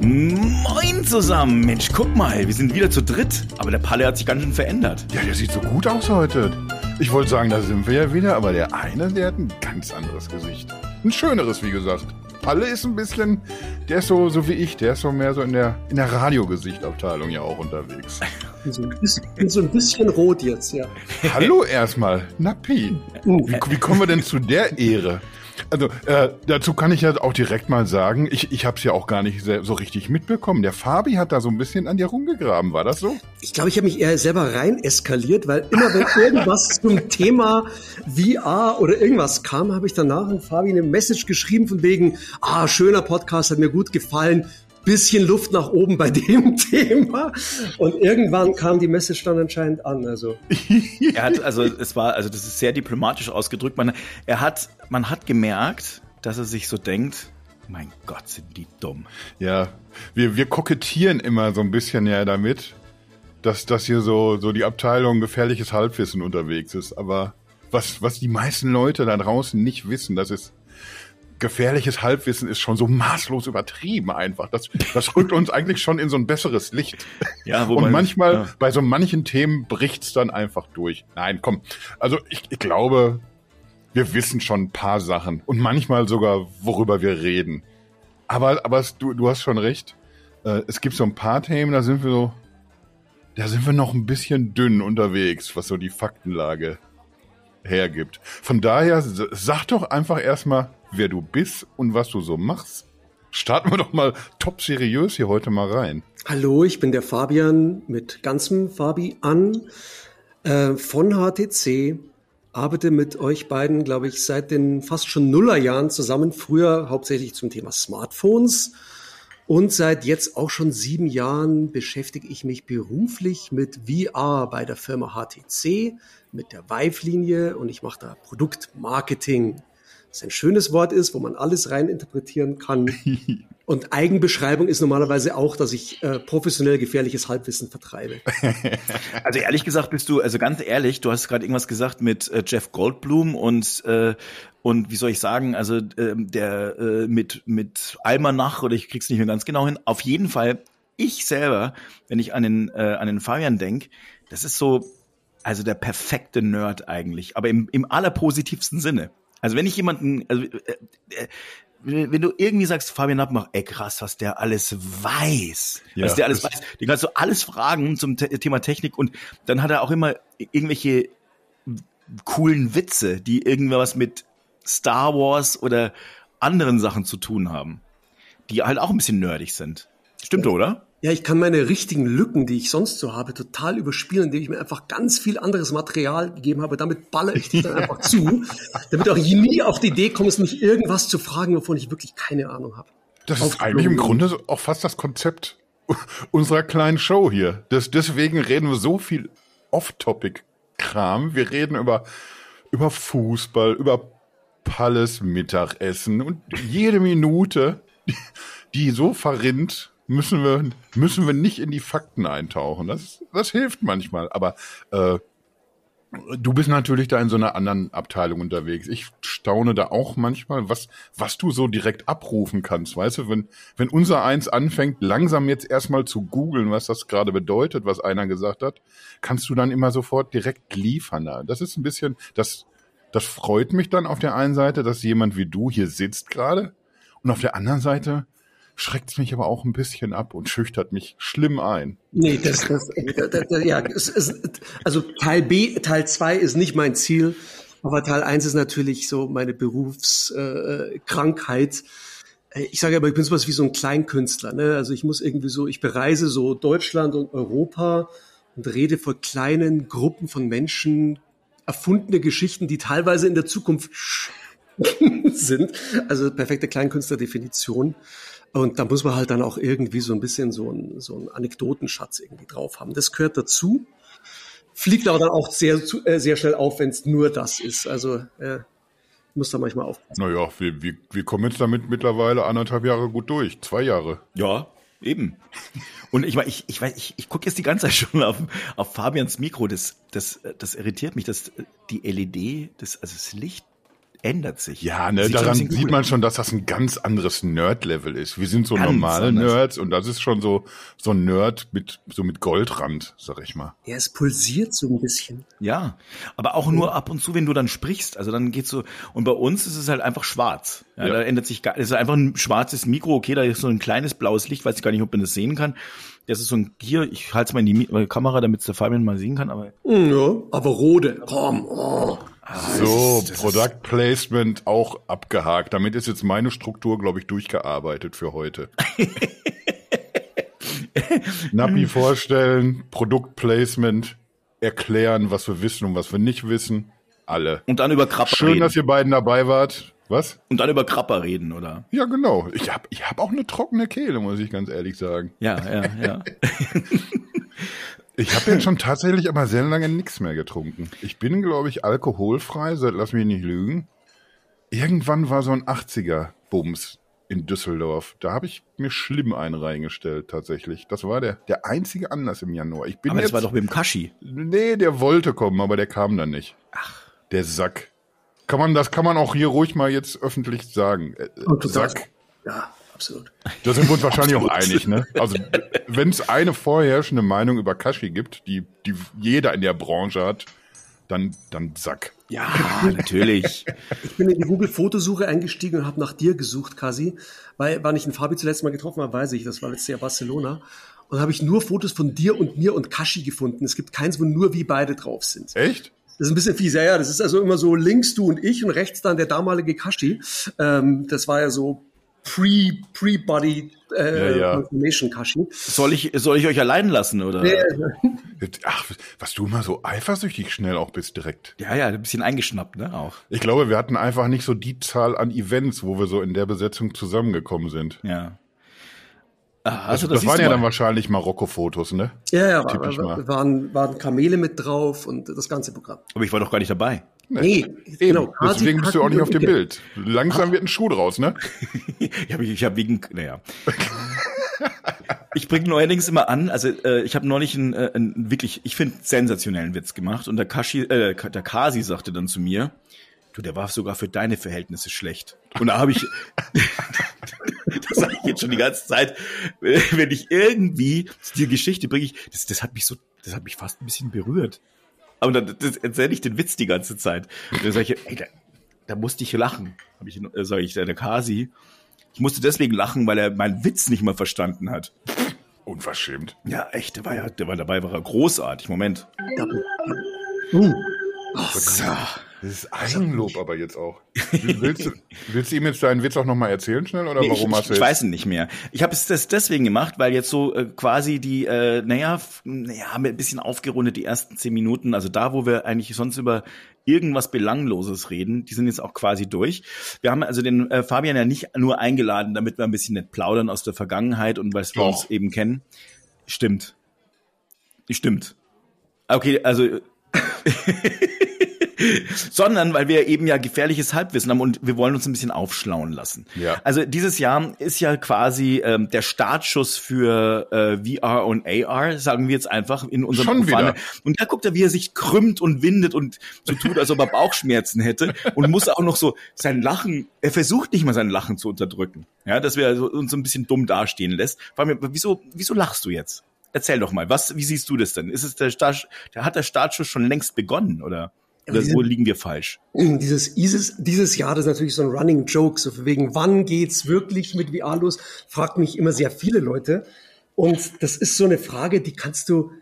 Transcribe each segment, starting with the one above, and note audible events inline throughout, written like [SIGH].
Moin zusammen. Mensch, guck mal, wir sind wieder zu dritt. Aber der Palle hat sich ganz schön verändert. Ja, der sieht so gut aus heute. Ich wollte sagen, da sind wir ja wieder, aber der eine, der hat ein ganz anderes Gesicht. Ein schöneres, wie gesagt. Palle ist ein bisschen, der ist so, so wie ich, der ist so mehr so in der, in der Radiogesichtabteilung ja auch unterwegs. So ein, bisschen, so ein bisschen rot jetzt, ja. Hallo erstmal, Nappi. Wie, wie kommen wir denn zu der Ehre? Also äh, dazu kann ich ja auch direkt mal sagen, ich, ich habe es ja auch gar nicht so richtig mitbekommen. Der Fabi hat da so ein bisschen an dir rumgegraben, war das so? Ich glaube, ich habe mich eher selber rein eskaliert, weil immer wenn irgendwas [LAUGHS] zum Thema VR oder irgendwas kam, habe ich danach an Fabi eine Message geschrieben von wegen, ah, schöner Podcast, hat mir gut gefallen, bisschen Luft nach oben bei [LAUGHS] dem Thema. Und irgendwann kam die Message dann anscheinend an. Also. [LAUGHS] er hat, also es war, also das ist sehr diplomatisch ausgedrückt. Man, er hat, man hat gemerkt, dass er sich so denkt, mein Gott, sind die dumm. Ja, wir, wir kokettieren immer so ein bisschen ja damit, dass das hier so, so die Abteilung gefährliches Halbwissen unterwegs ist. Aber was, was die meisten Leute da draußen nicht wissen, das ist gefährliches Halbwissen ist schon so maßlos übertrieben einfach. Das, das rückt uns eigentlich schon in so ein besseres Licht. Ja, wo Und manchmal, ja. bei so manchen Themen bricht's dann einfach durch. Nein, komm. Also ich, ich glaube, wir wissen schon ein paar Sachen. Und manchmal sogar, worüber wir reden. Aber, aber du, du hast schon recht. Äh, es gibt so ein paar Themen, da sind wir so, da sind wir noch ein bisschen dünn unterwegs, was so die Faktenlage hergibt. Von daher, sag doch einfach erstmal, wer du bist und was du so machst. Starten wir doch mal top seriös hier heute mal rein. Hallo, ich bin der Fabian mit ganzem Fabi an äh, von HTC. Arbeite mit euch beiden, glaube ich, seit den fast schon Nullerjahren zusammen. Früher hauptsächlich zum Thema Smartphones. Und seit jetzt auch schon sieben Jahren beschäftige ich mich beruflich mit VR bei der Firma HTC, mit der Vive-Linie und ich mache da Produktmarketing was ein schönes Wort ist, wo man alles rein interpretieren kann. [LAUGHS] Und Eigenbeschreibung ist normalerweise auch, dass ich äh, professionell gefährliches Halbwissen vertreibe. [LAUGHS] Also ehrlich gesagt bist du, also ganz ehrlich, du hast gerade irgendwas gesagt mit äh, Jeff Goldblum und äh, und wie soll ich sagen, also äh, der äh, mit mit Almanach oder ich krieg's nicht mehr ganz genau hin. Auf jeden Fall, ich selber, wenn ich an den äh, an den Fabian denk, das ist so also der perfekte Nerd eigentlich, aber im, im allerpositivsten Sinne. Also wenn ich jemanden, also, äh, äh, wenn du irgendwie sagst, Fabian Abmach, ey krass, was der alles weiß, ja, was der alles weiß, den kannst du alles fragen zum Thema Technik und dann hat er auch immer irgendwelche coolen Witze, die irgendwas mit Star Wars oder anderen Sachen zu tun haben, die halt auch ein bisschen nerdig sind. Stimmt, oder? Ja, ich kann meine richtigen Lücken, die ich sonst so habe, total überspielen, indem ich mir einfach ganz viel anderes Material gegeben habe. Damit baller ich dich dann [LAUGHS] einfach zu, damit auch nie auf die Idee kommst, mich irgendwas zu fragen, wovon ich wirklich keine Ahnung habe. Das ist eigentlich im Grunde auch fast das Konzept [LAUGHS] unserer kleinen Show hier. Das, deswegen reden wir so viel Off-Topic-Kram. Wir reden über, über Fußball, über Palles Mittagessen und jede Minute, die so verrinnt, müssen wir, müssen wir nicht in die Fakten eintauchen. Das, das hilft manchmal. Aber äh, du bist natürlich da in so einer anderen Abteilung unterwegs. Ich staune da auch manchmal, was, was du so direkt abrufen kannst. Weißt du, wenn, wenn unser Eins anfängt, langsam jetzt erstmal zu googeln, was das gerade bedeutet, was einer gesagt hat, kannst du dann immer sofort direkt liefern. Das ist ein bisschen, das, das freut mich dann auf der einen Seite, dass jemand wie du hier sitzt gerade. Und auf der anderen Seite, schreckt mich aber auch ein bisschen ab und schüchtert mich schlimm ein. Nee, das, das, das, ja, es, es, also Teil B, Teil 2 ist nicht mein Ziel, aber Teil 1 ist natürlich so meine Berufskrankheit. Äh, ich sage aber, ich bin sowas wie so ein Kleinkünstler. Ne? Also ich muss irgendwie so, ich bereise so Deutschland und Europa und rede vor kleinen Gruppen von Menschen, erfundene Geschichten, die teilweise in der Zukunft [LAUGHS] sind. Also perfekte Kleinkünstler-Definition. Und da muss man halt dann auch irgendwie so ein bisschen so ein, so ein Anekdotenschatz irgendwie drauf haben. Das gehört dazu. Fliegt aber dann auch sehr, äh, sehr schnell auf, wenn es nur das ist. Also äh, muss da manchmal aufpassen. Naja, wir, wir, wir kommen jetzt damit mittlerweile anderthalb Jahre gut durch. Zwei Jahre. Ja, eben. Und ich meine, ich, ich weiß, ich, ich gucke jetzt die ganze Zeit schon auf, auf Fabians Mikro. Das, das, das irritiert mich, dass die LED, das, also das Licht ändert sich. Ja, ne, daran sieht man schon, dass das ein ganz anderes Nerd-Level ist. Wir sind so ganz normale anders. Nerds und das ist schon so, so ein Nerd mit, so mit Goldrand, sag ich mal. Ja, es pulsiert so ein bisschen. Ja, aber auch nur ab und zu, wenn du dann sprichst. Also dann geht's so, und bei uns ist es halt einfach schwarz. Ja, ja. Da ändert sich gar, es ist einfach ein schwarzes Mikro. Okay, da ist so ein kleines blaues Licht, weiß ich gar nicht, ob man das sehen kann. Das ist so ein hier, ich halte es mal in die Kamera, damit es der Fabian mal sehen kann, aber. Ja, aber rode. Komm, oh. Ah, so, ist, Product Placement auch abgehakt. Damit ist jetzt meine Struktur, glaube ich, durchgearbeitet für heute. [LAUGHS] Napi vorstellen, Produktplacement, erklären, was wir wissen und was wir nicht wissen. Alle. Und dann über Krapper Schön, reden. dass ihr beiden dabei wart. Was? Und dann über Krapper reden, oder? Ja, genau. Ich habe ich hab auch eine trockene Kehle, muss ich ganz ehrlich sagen. Ja, ja, ja. [LAUGHS] Ich habe jetzt schon tatsächlich aber sehr lange nichts mehr getrunken. Ich bin, glaube ich, alkoholfrei, seit lass mich nicht lügen. Irgendwann war so ein 80er-Bums in Düsseldorf. Da habe ich mir schlimm einen reingestellt, tatsächlich. Das war der, der einzige Anlass im Januar. Ich bin aber jetzt, das war doch mit dem Kashi. Nee, der wollte kommen, aber der kam dann nicht. Ach. Der Sack. Kann man, das kann man auch hier ruhig mal jetzt öffentlich sagen. Äh, Sack. Ja absolut. Da sind wir uns wahrscheinlich auch einig, ne? Also, wenn es eine vorherrschende Meinung über Kashi gibt, die, die jeder in der Branche hat, dann, dann Sack. Ja, [LAUGHS] natürlich. Ich bin in die Google-Fotosuche eingestiegen und habe nach dir gesucht, Kasi. Weil, wann ich den Fabi zuletzt mal getroffen habe, weiß ich, das war letztes Jahr Barcelona. Und habe ich nur Fotos von dir und mir und Kashi gefunden. Es gibt keins, wo nur wir beide drauf sind. Echt? Das ist ein bisschen fies, ja, ja. Das ist also immer so links du und ich und rechts dann der damalige Kashi. Ähm, das war ja so Pre-Body äh, ja, ja. Kashi. Soll ich, soll ich euch allein lassen, oder? Ja. Ach, was du immer so eifersüchtig schnell auch bist direkt. Ja, ja, ein bisschen eingeschnappt, ne, auch. Ich glaube, wir hatten einfach nicht so die Zahl an Events, wo wir so in der Besetzung zusammengekommen sind. Ja. Ah, also das, das waren ja dann wahrscheinlich Marokko-Fotos, ne? Ja, ja, war, waren, waren Kamele mit drauf und das ganze Programm. Aber ich war doch gar nicht dabei. Nee, nee genau. Deswegen bist du auch nicht auf dem Bild. Langsam wird ein Schuh draus, ne? [LAUGHS] ich habe ich hab wegen, naja. [LAUGHS] ich bringe neuerdings immer an, also äh, ich habe neulich einen, äh, einen wirklich, ich finde, sensationellen Witz gemacht und der Kashi, äh, der Kasi sagte dann zu mir, du, der war sogar für deine Verhältnisse schlecht. Und da habe ich, [LAUGHS] das sage ich jetzt schon die ganze Zeit, wenn ich irgendwie die Geschichte bringe, ich, das, das hat mich so, das hat mich fast ein bisschen berührt. Aber dann erzähle ich den Witz die ganze Zeit. Und dann sage ich, ey, da, da musste ich lachen. Habe ich, äh, sage ich, der Kasi. Ich musste deswegen lachen, weil er meinen Witz nicht mal verstanden hat. Unverschämt. Ja, echt, der war ja, der war dabei, war er großartig. Moment. Uh. Oh, so. Das ist Eigenlob aber jetzt auch. [LAUGHS] Willst du, willst du ihm jetzt deinen Witz auch nochmal erzählen schnell oder nee, warum ich, hast du Ich weiß es nicht mehr. Ich habe es das deswegen gemacht, weil jetzt so äh, quasi die, äh, naja, naja, haben wir ein bisschen aufgerundet die ersten zehn Minuten. Also da, wo wir eigentlich sonst über irgendwas Belangloses reden, die sind jetzt auch quasi durch. Wir haben also den äh, Fabian ja nicht nur eingeladen, damit wir ein bisschen nett plaudern aus der Vergangenheit und weil wir uns eben kennen. Stimmt. Stimmt. Okay, also [LAUGHS] [LAUGHS] sondern weil wir eben ja gefährliches Halbwissen haben und wir wollen uns ein bisschen aufschlauen lassen. Ja. Also dieses Jahr ist ja quasi ähm, der Startschuss für äh, VR und AR, sagen wir jetzt einfach in unserem wieder. Und da guckt er, wie er sich krümmt und windet und so tut, als ob er Bauchschmerzen hätte und muss auch noch so sein Lachen, er versucht nicht mal sein Lachen zu unterdrücken. Ja, dass wir uns so ein bisschen dumm dastehen lässt. Vor allem, wieso, wieso lachst du jetzt? Erzähl doch mal, was, wie siehst du das denn? Ist es der Start, der hat der Startschuss schon längst begonnen, oder? Oder diese, wo liegen wir falsch? [CLEARS THROAT] Dieses, dieses, dieses Jahr, das ist natürlich so ein Running Joke, so wegen, wann geht's wirklich mit VR los? Fragt mich immer sehr viele Leute. Und das ist so eine Frage, die kannst du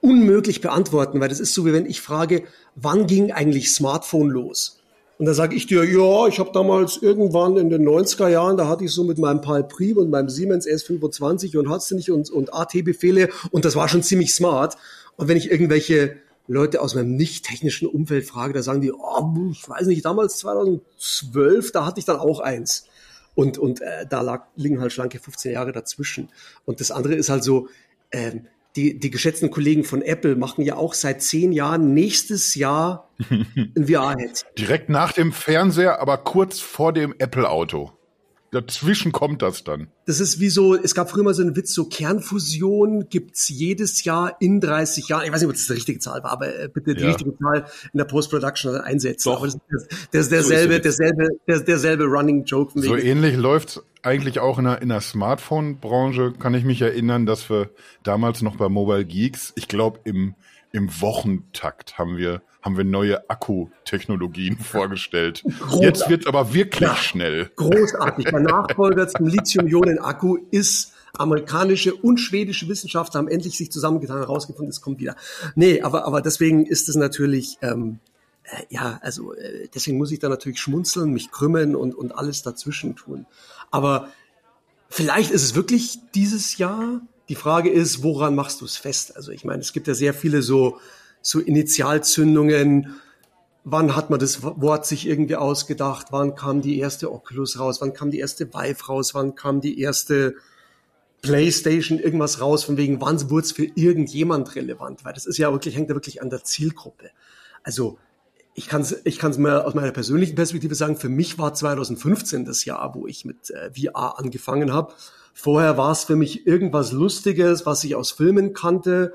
unmöglich beantworten, weil das ist so, wie wenn ich frage, wann ging eigentlich Smartphone los? Und da sage ich dir, ja, ich habe damals irgendwann in den 90er Jahren, da hatte ich so mit meinem Palm Pri und meinem Siemens S25 und hat's nicht und, und AT-Befehle und das war schon ziemlich smart. Und wenn ich irgendwelche Leute aus meinem nicht technischen Umfeld frage, da sagen die, oh, ich weiß nicht, damals 2012, da hatte ich dann auch eins. Und, und äh, da lag, liegen halt schlanke 15 Jahre dazwischen. Und das andere ist halt so, ähm, die, die geschätzten Kollegen von Apple machen ja auch seit zehn Jahren nächstes Jahr [LAUGHS] ein VR-Head. Direkt nach dem Fernseher, aber kurz vor dem Apple-Auto. Dazwischen kommt das dann. Das ist wie so, es gab früher mal so einen Witz, so Kernfusion gibt's jedes Jahr in 30 Jahren. Ich weiß nicht, ob das die richtige Zahl war, aber äh, bitte die ja. richtige Zahl in der Post-Production einsetzen. Doch. Aber das ist, das ist derselbe, so derselbe, der, derselbe Running Joke. So ähnlich läuft's eigentlich auch in der, in der Smartphone-Branche, kann ich mich erinnern, dass wir damals noch bei Mobile Geeks, ich glaube im, im Wochentakt haben wir haben wir neue Akkutechnologien vorgestellt. Großartig. Jetzt wird aber wirklich ja, schnell. Großartig. Der Nachfolger zum Lithium-Ionen-Akku ist amerikanische und schwedische Wissenschaftler haben endlich sich zusammengetan, herausgefunden, es kommt wieder. Nee, aber, aber deswegen ist es natürlich, ähm, äh, ja, also äh, deswegen muss ich da natürlich schmunzeln, mich krümmen und, und alles dazwischen tun. Aber vielleicht ist es wirklich dieses Jahr. Die Frage ist, woran machst du es fest? Also ich meine, es gibt ja sehr viele so so Initialzündungen. Wann hat man das Wort sich irgendwie ausgedacht? Wann kam die erste Oculus raus? Wann kam die erste Vive raus? Wann kam die erste PlayStation irgendwas raus? Von wegen, wann wurde es für irgendjemand relevant? Weil das ist ja wirklich, hängt ja wirklich an der Zielgruppe. Also, ich kann es ich kann's mir aus meiner persönlichen Perspektive sagen, für mich war 2015 das Jahr, wo ich mit äh, VR angefangen habe. Vorher war es für mich irgendwas Lustiges, was ich aus Filmen kannte,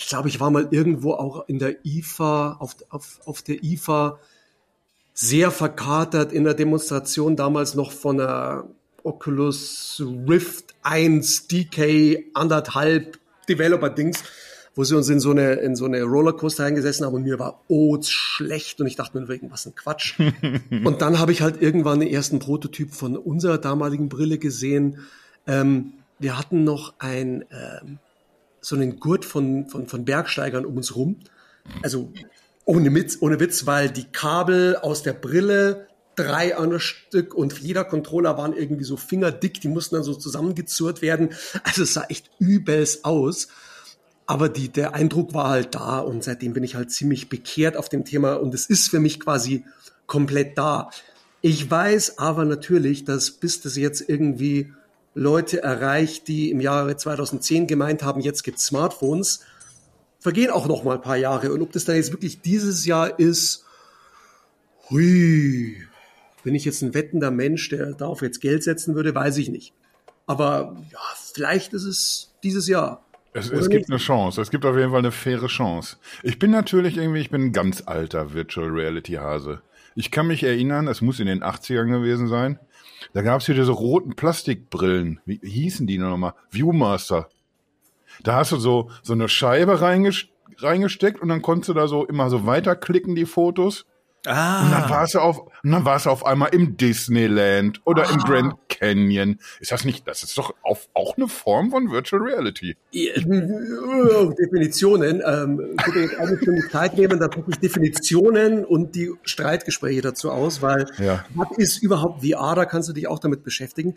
ich glaube, ich war mal irgendwo auch in der IFA, auf, auf, auf der IFA sehr verkatert in der Demonstration damals noch von der Oculus Rift 1 DK anderthalb Developer Dings, wo sie uns in so eine, in so eine Rollercoaster eingesessen haben und mir war oh schlecht und ich dachte mir wegen was ein Quatsch. [LAUGHS] und dann habe ich halt irgendwann den ersten Prototyp von unserer damaligen Brille gesehen. Ähm, wir hatten noch ein, ähm, so einen Gurt von, von, von Bergsteigern um uns rum. Also ohne Witz, ohne Witz, weil die Kabel aus der Brille drei an Stück und jeder Controller waren irgendwie so fingerdick, die mussten dann so zusammengezurrt werden. Also es sah echt übelst aus. Aber die, der Eindruck war halt da und seitdem bin ich halt ziemlich bekehrt auf dem Thema und es ist für mich quasi komplett da. Ich weiß aber natürlich, dass bis das jetzt irgendwie Leute erreicht, die im Jahre 2010 gemeint haben, jetzt gibt's Smartphones, vergehen auch noch mal ein paar Jahre. Und ob das dann jetzt wirklich dieses Jahr ist, hui, bin ich jetzt ein wettender Mensch, der darauf jetzt Geld setzen würde, weiß ich nicht. Aber ja, vielleicht ist es dieses Jahr. Es, es gibt eine Chance. Es gibt auf jeden Fall eine faire Chance. Ich bin natürlich irgendwie, ich bin ein ganz alter Virtual Reality Hase. Ich kann mich erinnern, es muss in den 80ern gewesen sein. Da gab es hier diese roten Plastikbrillen. Wie hießen die nochmal? Viewmaster. Da hast du so, so eine Scheibe reingesteckt und dann konntest du da so immer so weiterklicken, die Fotos. Ah. Und dann warst du auf, und dann warst du auf einmal im Disneyland oder ah. im Grand Canyon. Ist das nicht, das ist doch auf, auch eine Form von Virtual Reality. Ja, Definitionen. Ähm, ich würde jetzt eine Stunde Zeit nehmen, da gucke ich Definitionen und die Streitgespräche dazu aus, weil ja. was ist überhaupt VR, da kannst du dich auch damit beschäftigen.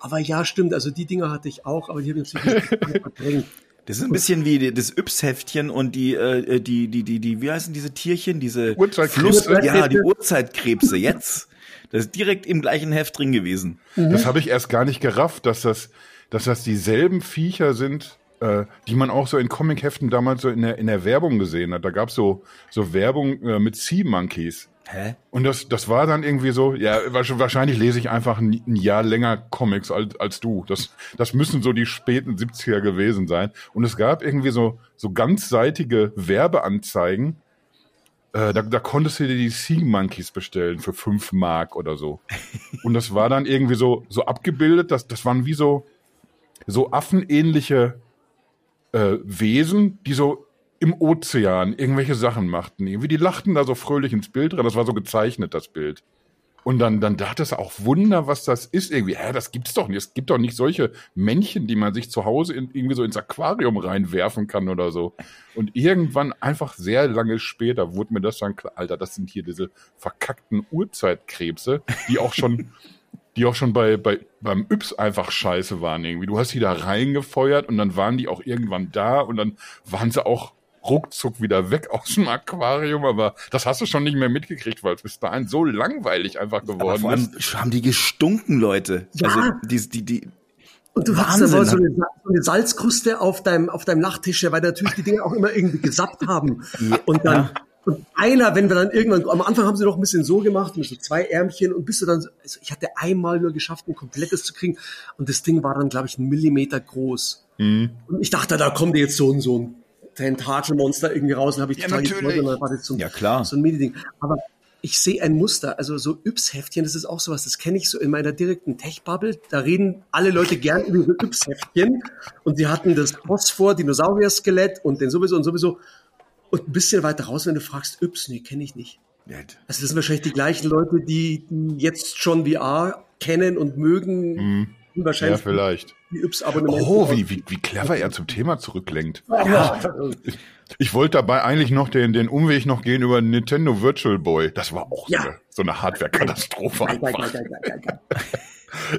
Aber ja, stimmt, also die Dinger hatte ich auch, aber die habe ich natürlich [LAUGHS] verdrängt. Das ist ein bisschen wie das Yps-Heftchen und die, äh, die, die, die, die, wie heißen diese Tierchen? Diese Uhrzeitkrebse. Ja, die Uhrzeitkrebse. Jetzt. Das ist direkt im gleichen Heft drin gewesen. Mhm. Das habe ich erst gar nicht gerafft, dass das, dass das dieselben Viecher sind, äh, die man auch so in Comic-Heften damals so in der, in der Werbung gesehen hat. Da gab's so, so Werbung äh, mit Sea Monkeys. Hä? Und das, das war dann irgendwie so, ja, wahrscheinlich lese ich einfach ein, ein Jahr länger Comics als, als du. Das, das müssen so die späten 70er gewesen sein. Und es gab irgendwie so, so ganzseitige Werbeanzeigen. Äh, da, da konntest du dir die Sea Monkeys bestellen für fünf Mark oder so. Und das war dann irgendwie so, so abgebildet, das, das waren wie so, so affenähnliche äh, Wesen, die so im Ozean irgendwelche Sachen machten. Irgendwie, die lachten da so fröhlich ins Bild rein. Das war so gezeichnet, das Bild. Und dann, dann dachte es auch Wunder, was das ist irgendwie. Hä, das gibt's doch nicht. Es gibt doch nicht solche Männchen, die man sich zu Hause in, irgendwie so ins Aquarium reinwerfen kann oder so. Und irgendwann einfach sehr lange später wurde mir das dann klar, Alter, das sind hier diese verkackten Urzeitkrebse, die auch schon, [LAUGHS] die auch schon bei, bei, beim Yps einfach scheiße waren irgendwie. Du hast die da reingefeuert und dann waren die auch irgendwann da und dann waren sie auch ruckzuck wieder weg [LAUGHS] aus dem Aquarium, aber das hast du schon nicht mehr mitgekriegt, weil es bis dahin so langweilig einfach geworden aber ist. haben die gestunken, Leute. Ja. Also die, die, die, und du hast aber so eine, so eine, Salzkruste auf deinem, auf deinem Nachttisch, weil natürlich die Dinge auch immer irgendwie gesappt haben. Ja. Und dann, Und einer, wenn wir dann irgendwann, am Anfang haben sie noch ein bisschen so gemacht, mit so zwei Ärmchen und bis du dann, also ich hatte einmal nur geschafft, ein komplettes zu kriegen und das Ding war dann, glaube ich, einen Millimeter groß. Mhm. Und ich dachte, da kommt jetzt so ein, so ein Tentakelmonster irgendwie raus und habe ich ja, total gefreut und dann war das so ein, ja, klar. so ein Mini-Ding. Aber ich sehe ein Muster, also so Yps-Heftchen, das ist auch sowas, das kenne ich so in meiner direkten Tech-Bubble. Da reden alle Leute gern über so Yps-Heftchen und sie hatten das Phosphor, Dinosaurier-Skelett und den sowieso und sowieso. Und ein bisschen weiter raus, wenn du fragst, Yps, nee, kenne ich nicht. Also das sind wahrscheinlich die gleichen Leute, die, die jetzt schon VR kennen und mögen. Mhm. Wahrscheinlich ja, vielleicht. Die Yps-Abonnement. Oh, wie, wie, wie clever er zum Thema zurücklenkt. Ja. Ich wollte dabei eigentlich noch den, den Umweg noch gehen über Nintendo Virtual Boy. Das war auch ja. so eine, so eine Hardware-Katastrophe. [LAUGHS]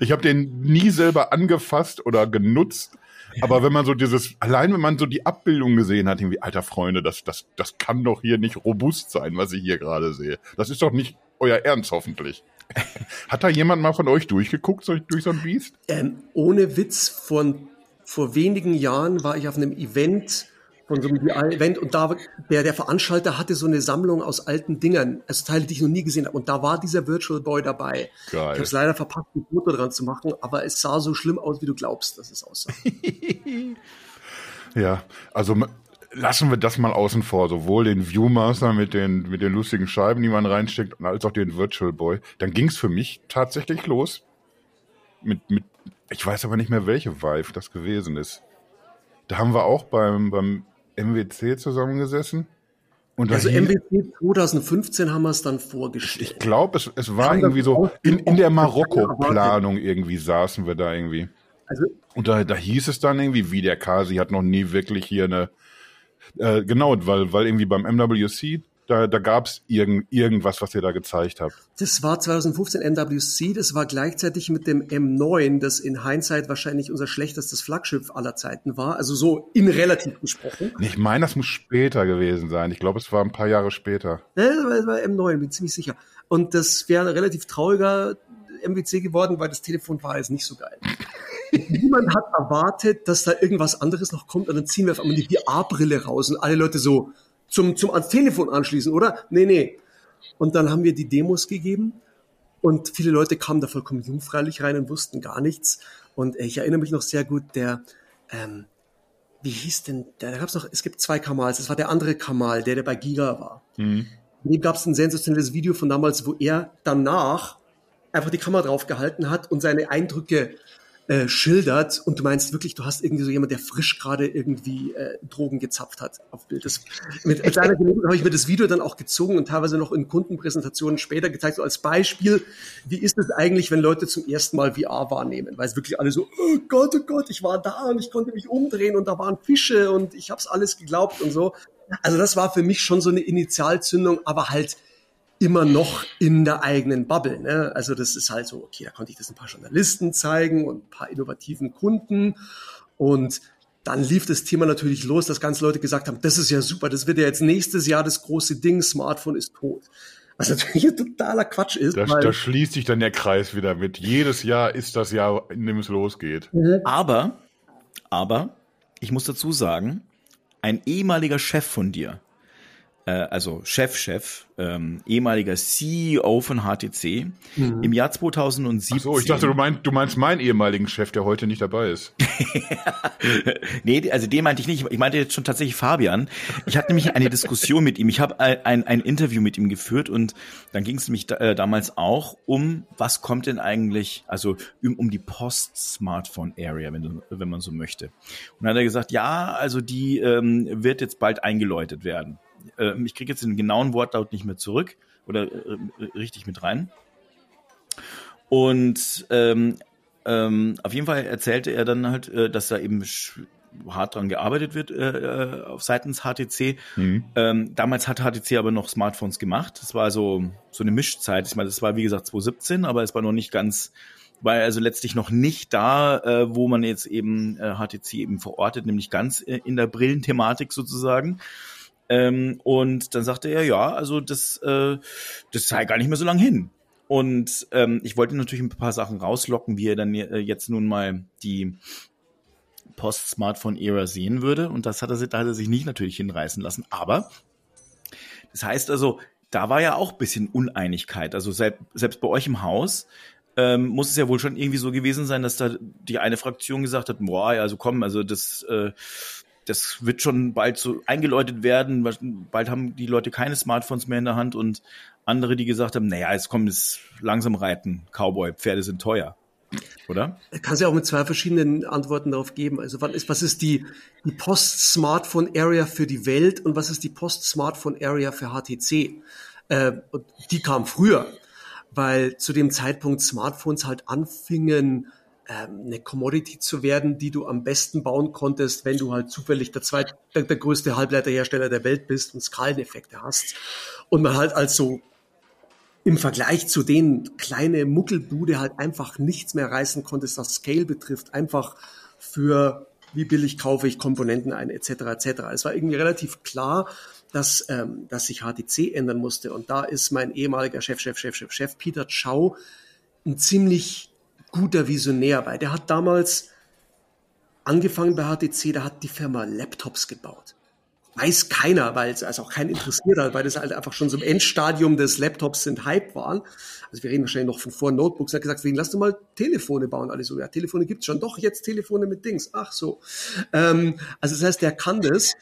Ich habe den nie selber angefasst oder genutzt. Aber wenn man so dieses, allein wenn man so die Abbildung gesehen hat, irgendwie, alter Freunde, das, das, das kann doch hier nicht robust sein, was ich hier gerade sehe. Das ist doch nicht euer Ernst, hoffentlich. [LAUGHS] Hat da jemand mal von euch durchgeguckt durch so ein Biest? Ähm, ohne Witz, von, vor wenigen Jahren war ich auf einem Event von so einem Event und da der, der Veranstalter hatte so eine Sammlung aus alten Dingern, also Teile, die ich noch nie gesehen habe und da war dieser Virtual Boy dabei. Geil. Ich habe es leider verpasst, ein Foto dran zu machen, aber es sah so schlimm aus, wie du glaubst, dass es aussah. [LAUGHS] ja, also lassen wir das mal außen vor, sowohl den Viewmaster mit den mit den lustigen Scheiben, die man reinsteckt, als auch den Virtual Boy. Dann ging es für mich tatsächlich los mit mit ich weiß aber nicht mehr welche Vive das gewesen ist. Da haben wir auch beim beim MWC zusammengesessen. Und also MWC 2015 haben wir es dann vorgestellt. Ich glaube, es, es war irgendwie so, in, in der Marokko-Planung irgendwie saßen wir da irgendwie. Also, und da, da hieß es dann irgendwie, wie der Kasi hat noch nie wirklich hier eine, äh, genau, weil, weil irgendwie beim MWC da, da gab es irgend, irgendwas, was ihr da gezeigt habt. Das war 2015 MWC, das war gleichzeitig mit dem M9, das in Hindsight wahrscheinlich unser schlechtestes Flaggschiff aller Zeiten war. Also so in relativ gesprochen. Ich meine, das muss später gewesen sein. Ich glaube, es war ein paar Jahre später. Ja, das war M9, bin ziemlich sicher. Und das wäre ein relativ trauriger MWC geworden, weil das Telefon war jetzt nicht so geil. [LAUGHS] Niemand hat erwartet, dass da irgendwas anderes noch kommt und dann ziehen wir auf einmal die VR-Brille raus und alle Leute so, zum, zum ans Telefon anschließen, oder? Nee, nee. Und dann haben wir die Demos gegeben und viele Leute kamen da vollkommen jungfreilich rein und wussten gar nichts. Und ich erinnere mich noch sehr gut, der, ähm, wie hieß denn, der, da gab es noch, es gibt zwei Kamals, das war der andere Kamal, der, der bei Giga war. Mhm. Dem gab es ein sensationelles Video von damals, wo er danach einfach die Kamera drauf gehalten hat und seine Eindrücke äh, schildert und du meinst wirklich, du hast irgendwie so jemand, der frisch gerade irgendwie äh, Drogen gezapft hat auf Bild. Das, mit kleiner Genehmigung habe ich mir das Video dann auch gezogen und teilweise noch in Kundenpräsentationen später gezeigt, so als Beispiel, wie ist es eigentlich, wenn Leute zum ersten Mal VR wahrnehmen, weil es wirklich alle so, oh Gott, oh Gott, ich war da und ich konnte mich umdrehen und da waren Fische und ich habe es alles geglaubt und so. Also das war für mich schon so eine Initialzündung, aber halt immer noch in der eigenen Bubble. Ne? Also das ist halt so, okay, da konnte ich das ein paar Journalisten zeigen und ein paar innovativen Kunden und dann lief das Thema natürlich los, dass ganz Leute gesagt haben, das ist ja super, das wird ja jetzt nächstes Jahr das große Ding, Smartphone ist tot. Was natürlich ein totaler Quatsch ist. Da, da schließt sich dann der Kreis wieder mit. Jedes Jahr ist das Jahr, in dem es losgeht. Mhm. Aber, aber, ich muss dazu sagen, ein ehemaliger Chef von dir, äh, also Chef-Chef, ähm, ehemaliger CEO von HTC, mhm. im Jahr 2017. Ach so, ich dachte, du meinst, du meinst meinen ehemaligen Chef, der heute nicht dabei ist. [LAUGHS] nee, also den meinte ich nicht. Ich meinte jetzt schon tatsächlich Fabian. Ich hatte nämlich eine Diskussion mit ihm. Ich habe ein, ein, Interview mit ihm geführt und dann ging es nämlich da, äh, damals auch um, was kommt denn eigentlich, also um, um die Post-Smartphone-Area, wenn, wenn man so möchte. Und dann hat er gesagt, ja, also die ähm, wird jetzt bald eingeläutet werden äh, ich kriege jetzt den genauen Wortlaut nicht mehr zurück oder äh, richtig mit rein. Und ähm, ähm, auf jeden Fall erzählte er dann halt, äh, dass da eben hart dran gearbeitet wird äh, äh auf seitens HTC. Mhm. Ähm, damals hat HTC aber noch Smartphones gemacht. Das war so so eine Mischzeit. Ich meine, das war wie gesagt 2017, aber es war noch nicht ganz, war also letztlich noch nicht da, äh, wo man jetzt eben äh, HTC eben verortet, nämlich ganz äh, in der Brillenthematik sozusagen. Ähm, und dann sagte er, ja, also das, äh, das sei gar nicht mehr so lang hin. Und ähm, ich wollte natürlich ein paar Sachen rauslocken, wie er dann äh, jetzt nun mal die Post-Smartphone-Ära sehen würde. Und das hat er, da hat er sich nicht natürlich hinreißen lassen. Aber Das heißt also, da war ja auch bisschen Uneinigkeit. Also selbst, selbst bei euch im Haus ähm, muss es ja wohl schon irgendwie so gewesen sein, dass da die eine Fraktion gesagt hat, boah, also komm, also das, äh, das wird schon bald so eingeläutet werden. Bald haben die Leute keine Smartphones mehr in der Hand und andere, die gesagt haben, naja, jetzt kommt es langsam reiten, Cowboy, Pferde sind teuer. Oder? Kannst ja auch mit zwei verschiedenen Antworten darauf geben. Also was ist, was ist die, die Post-Smartphone-Area für die Welt und was ist die Post-Smartphone-Area für HTC? Äh, die kam früher weil zu dem Zeitpunkt Smartphones halt anfingen, eine Commodity zu werden, die du am besten bauen konntest, wenn du halt zufällig der, zweit, der, der größte Halbleiterhersteller der Welt bist und Skaleneffekte hast. Und man halt also im Vergleich zu den kleine Muckelbude halt einfach nichts mehr reißen konntest, was Scale betrifft, einfach für wie billig kaufe ich Komponenten ein, etc. etc. Es war irgendwie relativ klar, dass, ähm, dass sich HTC ändern musste. Und da ist mein ehemaliger Chef, Chef, Chef, Chef, Chef Peter Chow ein ziemlich guter Visionär bei. Der hat damals angefangen bei HTC, da hat die Firma Laptops gebaut. Weiß keiner, weil es also auch keinen interessiert hat, weil das halt einfach schon so im Endstadium des Laptops sind Hype waren. Also wir reden wahrscheinlich noch von vor Notebooks. Er hat gesagt, wegen lass du mal Telefone bauen. Alle so, ja, Telefone gibt's schon. Doch, jetzt Telefone mit Dings. Ach so. Ähm, also das heißt, der kann das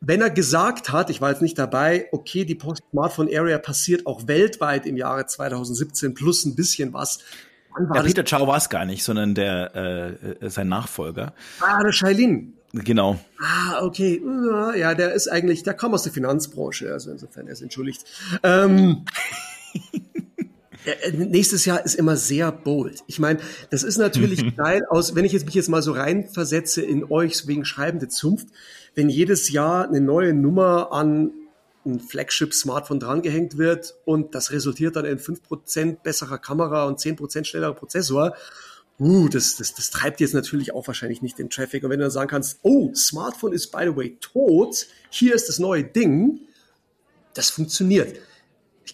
wenn er gesagt hat, ich war jetzt nicht dabei, okay, die Post-Smartphone-Area passiert auch weltweit im Jahre 2017 plus ein bisschen was. Ja, Peter Chow war es gar nicht, sondern der äh, äh, sein Nachfolger. Ah, der Shailin. Genau. Ah, okay. Ja, der ist eigentlich, der kam aus der Finanzbranche, also insofern er ist entschuldigt. Ähm, [LAUGHS] äh, nächstes Jahr ist immer sehr bold. Ich meine, das ist natürlich [LAUGHS] geil aus, wenn ich jetzt mich jetzt mal so reinversetze in euch wegen schreibende Zunft, wenn jedes Jahr eine neue Nummer an ein Flagship-Smartphone drangehängt wird und das resultiert dann in 5% besserer Kamera und 10% schnellerer Prozessor, uh, das, das, das treibt jetzt natürlich auch wahrscheinlich nicht den Traffic. Und wenn du dann sagen kannst, oh, Smartphone ist by the way tot, hier ist das neue Ding, das funktioniert.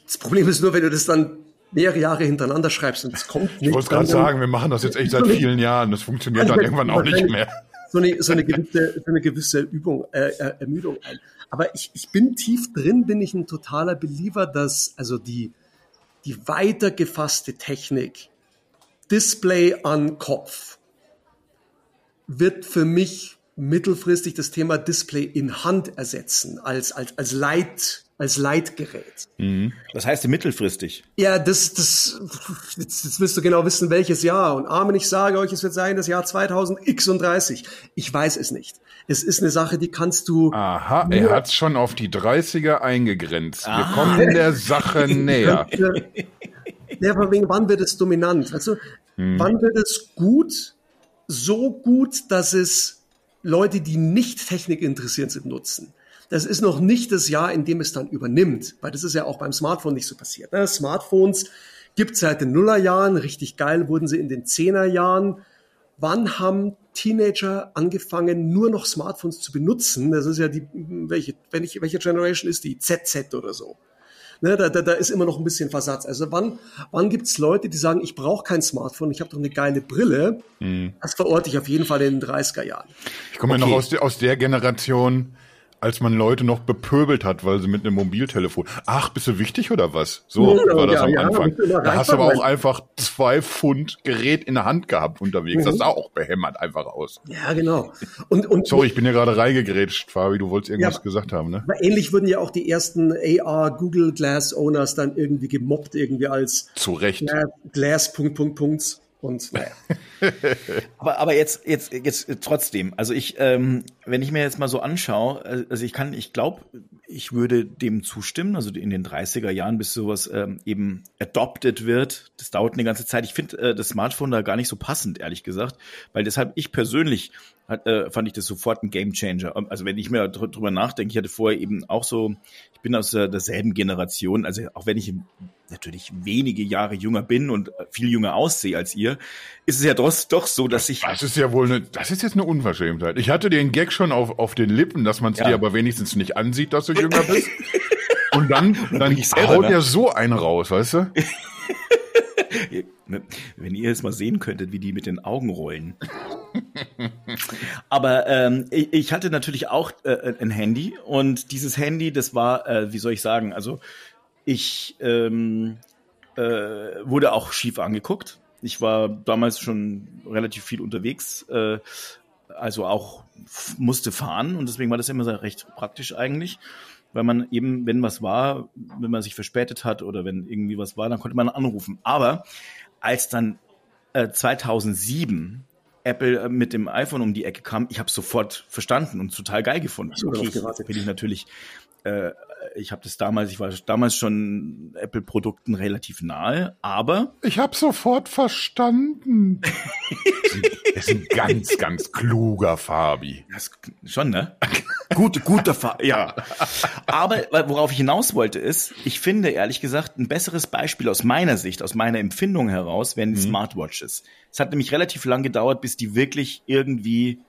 Das Problem ist nur, wenn du das dann mehrere Jahre hintereinander schreibst und es kommt nicht. Ich wollte gerade sagen, wir machen das jetzt echt seit [LAUGHS] vielen Jahren. Das funktioniert dann irgendwann auch nicht mehr so eine, so eine gewisse, so eine gewisse Übung, äh, äh, Ermüdung ein. Aber ich, ich bin tief drin, bin ich ein totaler Believer, dass also die, die weiter Technik, Display an Kopf, wird für mich mittelfristig das Thema Display in Hand ersetzen, als, als, als Leit, als Leitgerät. Mhm. Das heißt mittelfristig. Ja, das, das, jetzt, jetzt willst du genau wissen, welches Jahr. Und Amen, ich sage euch, es wird sein das Jahr 2036. Ich weiß es nicht. Es ist eine Sache, die kannst du. Aha, er hat schon auf die 30er eingegrenzt. Ah. Wir kommen der Sache [LAUGHS] näher. Ja, aber wegen wann wird es dominant? Also, hm. wann wird es gut? So gut, dass es Leute, die nicht Technik interessiert sind, nutzen das ist noch nicht das Jahr, in dem es dann übernimmt, weil das ist ja auch beim Smartphone nicht so passiert. Ne? Smartphones gibt seit den Nullerjahren, richtig geil wurden sie in den Zehnerjahren. Wann haben Teenager angefangen, nur noch Smartphones zu benutzen? Das ist ja die, welche, wenn ich, welche Generation ist die? ZZ oder so. Ne, da, da, da ist immer noch ein bisschen Versatz. Also wann, wann gibt es Leute, die sagen, ich brauche kein Smartphone, ich habe doch eine geile Brille? Mhm. Das verorte ich auf jeden Fall in den 30er Jahren. Ich komme okay. ja noch aus, aus der Generation, als man Leute noch bepöbelt hat, weil sie mit einem Mobiltelefon. Ach, bist du wichtig oder was? So ja, war das ja, am Anfang. Ja, da hast du aber auch einfach zwei Pfund Gerät in der Hand gehabt unterwegs. Mhm. Das sah auch behämmert einfach aus. Ja, genau. Und, und Sorry, ich bin ja gerade reigegrätscht, Fabi, du wolltest irgendwas gesagt haben, ne? Ähnlich wurden ja auch die ersten AR Google Glass Owners dann irgendwie gemobbt, irgendwie als zu Recht. Glass, Punkt, Punkt, Punkt. Und naja. [LAUGHS] aber, aber jetzt, jetzt, jetzt trotzdem, also ich, ähm, wenn ich mir jetzt mal so anschaue, also ich kann, ich glaube, ich würde dem zustimmen, also in den 30er Jahren, bis sowas ähm, eben adopted wird. Das dauert eine ganze Zeit. Ich finde äh, das Smartphone da gar nicht so passend, ehrlich gesagt, weil deshalb ich persönlich hat, äh, fand ich das sofort ein Gamechanger. Also wenn ich mir drüber nachdenke, ich hatte vorher eben auch so, ich bin aus der, derselben Generation, also auch wenn ich natürlich wenige Jahre jünger bin und viel jünger aussehe als ihr, ist es ja doch, doch so, dass ich. Das ist ja wohl eine, das ist jetzt eine Unverschämtheit. Ich hatte den Gag schon auf, auf den Lippen, dass man es ja. dir aber wenigstens nicht ansieht, dass du jünger bist. [LAUGHS] und dann, dann, dann haut ne? er so einen raus, weißt du? [LAUGHS] [LAUGHS] Wenn ihr jetzt mal sehen könntet, wie die mit den Augen rollen. Aber ähm, ich, ich, hatte natürlich auch äh, ein Handy und dieses Handy, das war, äh, wie soll ich sagen, also ich ähm, äh, wurde auch schief angeguckt. Ich war damals schon relativ viel unterwegs, äh, also auch musste fahren und deswegen war das immer recht praktisch eigentlich weil man eben, wenn was war, wenn man sich verspätet hat oder wenn irgendwie was war, dann konnte man anrufen. Aber als dann äh, 2007 Apple äh, mit dem iPhone um die Ecke kam, ich habe sofort verstanden und total geil gefunden. Okay, bin ich natürlich äh, ich habe das damals, ich war damals schon Apple-Produkten relativ nahe, aber. Ich habe sofort verstanden. Er ist ein ganz, ganz kluger Fabi. Das, schon, ne? [LAUGHS] Gut, guter Fabi, ja. Aber worauf ich hinaus wollte ist, ich finde ehrlich gesagt, ein besseres Beispiel aus meiner Sicht, aus meiner Empfindung heraus, wären die mhm. Smartwatches. Es hat nämlich relativ lang gedauert, bis die wirklich irgendwie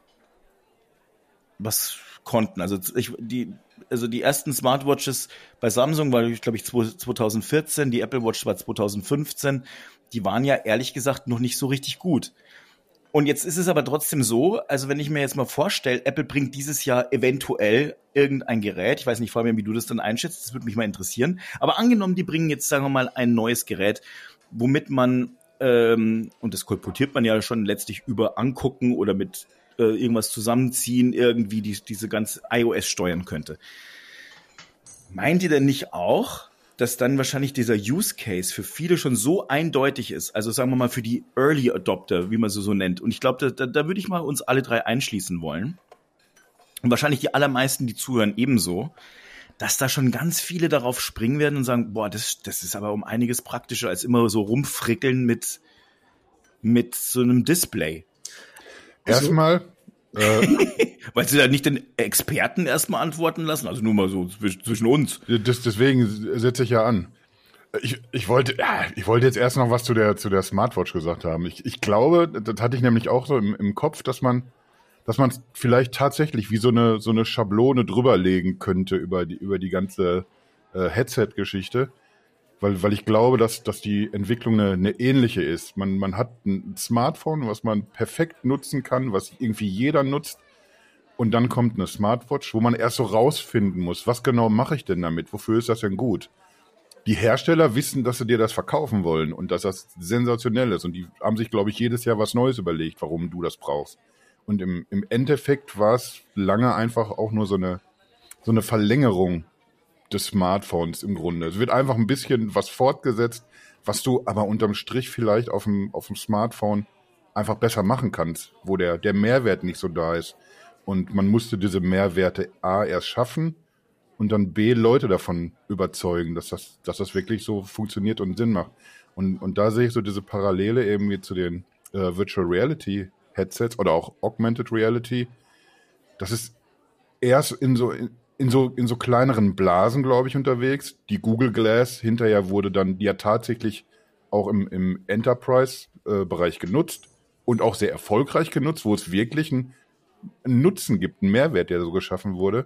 was konnten. Also ich, die, also die ersten Smartwatches bei Samsung war, glaube ich, 2014, die Apple Watch war 2015. Die waren ja ehrlich gesagt noch nicht so richtig gut. Und jetzt ist es aber trotzdem so, also wenn ich mir jetzt mal vorstelle, Apple bringt dieses Jahr eventuell irgendein Gerät, ich weiß nicht, vor allem, wie du das dann einschätzt, das würde mich mal interessieren, aber angenommen, die bringen jetzt, sagen wir mal, ein neues Gerät, womit man, ähm, und das kolportiert man ja schon letztlich über angucken oder mit äh, irgendwas zusammenziehen, irgendwie die, diese ganze iOS steuern könnte. Meint ihr denn nicht auch, dass dann wahrscheinlich dieser Use Case für viele schon so eindeutig ist, also sagen wir mal für die Early Adopter, wie man sie so nennt. Und ich glaube, da, da würde ich mal uns alle drei einschließen wollen. Und wahrscheinlich die allermeisten, die zuhören, ebenso, dass da schon ganz viele darauf springen werden und sagen, boah, das, das ist aber um einiges praktischer als immer so rumfrickeln mit, mit so einem Display. Erstmal. [LAUGHS] Äh, Weil sie da nicht den Experten erstmal antworten lassen, also nur mal so zwischen uns. Das, deswegen setze ich ja an. Ich, ich wollte, ja, ich wollte jetzt erst noch was zu der, zu der Smartwatch gesagt haben. Ich, ich glaube, das hatte ich nämlich auch so im, im Kopf, dass man, dass man vielleicht tatsächlich wie so eine, so eine Schablone drüberlegen könnte über die, über die ganze äh, Headset-Geschichte weil, weil ich glaube, dass, dass die Entwicklung eine, eine ähnliche ist. Man, man hat ein Smartphone, was man perfekt nutzen kann, was irgendwie jeder nutzt. Und dann kommt eine Smartwatch, wo man erst so rausfinden muss, was genau mache ich denn damit? Wofür ist das denn gut? Die Hersteller wissen, dass sie dir das verkaufen wollen und dass das sensationell ist. Und die haben sich, glaube ich, jedes Jahr was Neues überlegt, warum du das brauchst. Und im, im Endeffekt war es lange einfach auch nur so eine, so eine Verlängerung des Smartphones im Grunde. Es wird einfach ein bisschen was fortgesetzt, was du aber unterm Strich vielleicht auf dem, auf dem Smartphone einfach besser machen kannst, wo der, der Mehrwert nicht so da ist. Und man musste diese Mehrwerte A erst schaffen und dann B Leute davon überzeugen, dass das, dass das wirklich so funktioniert und Sinn macht. Und, und da sehe ich so diese Parallele irgendwie zu den äh, Virtual Reality Headsets oder auch Augmented Reality. Das ist erst in so, in so, in so kleineren Blasen, glaube ich, unterwegs. Die Google Glass hinterher wurde dann ja tatsächlich auch im, im Enterprise-Bereich genutzt und auch sehr erfolgreich genutzt, wo es wirklich einen, einen Nutzen gibt, einen Mehrwert, der so geschaffen wurde.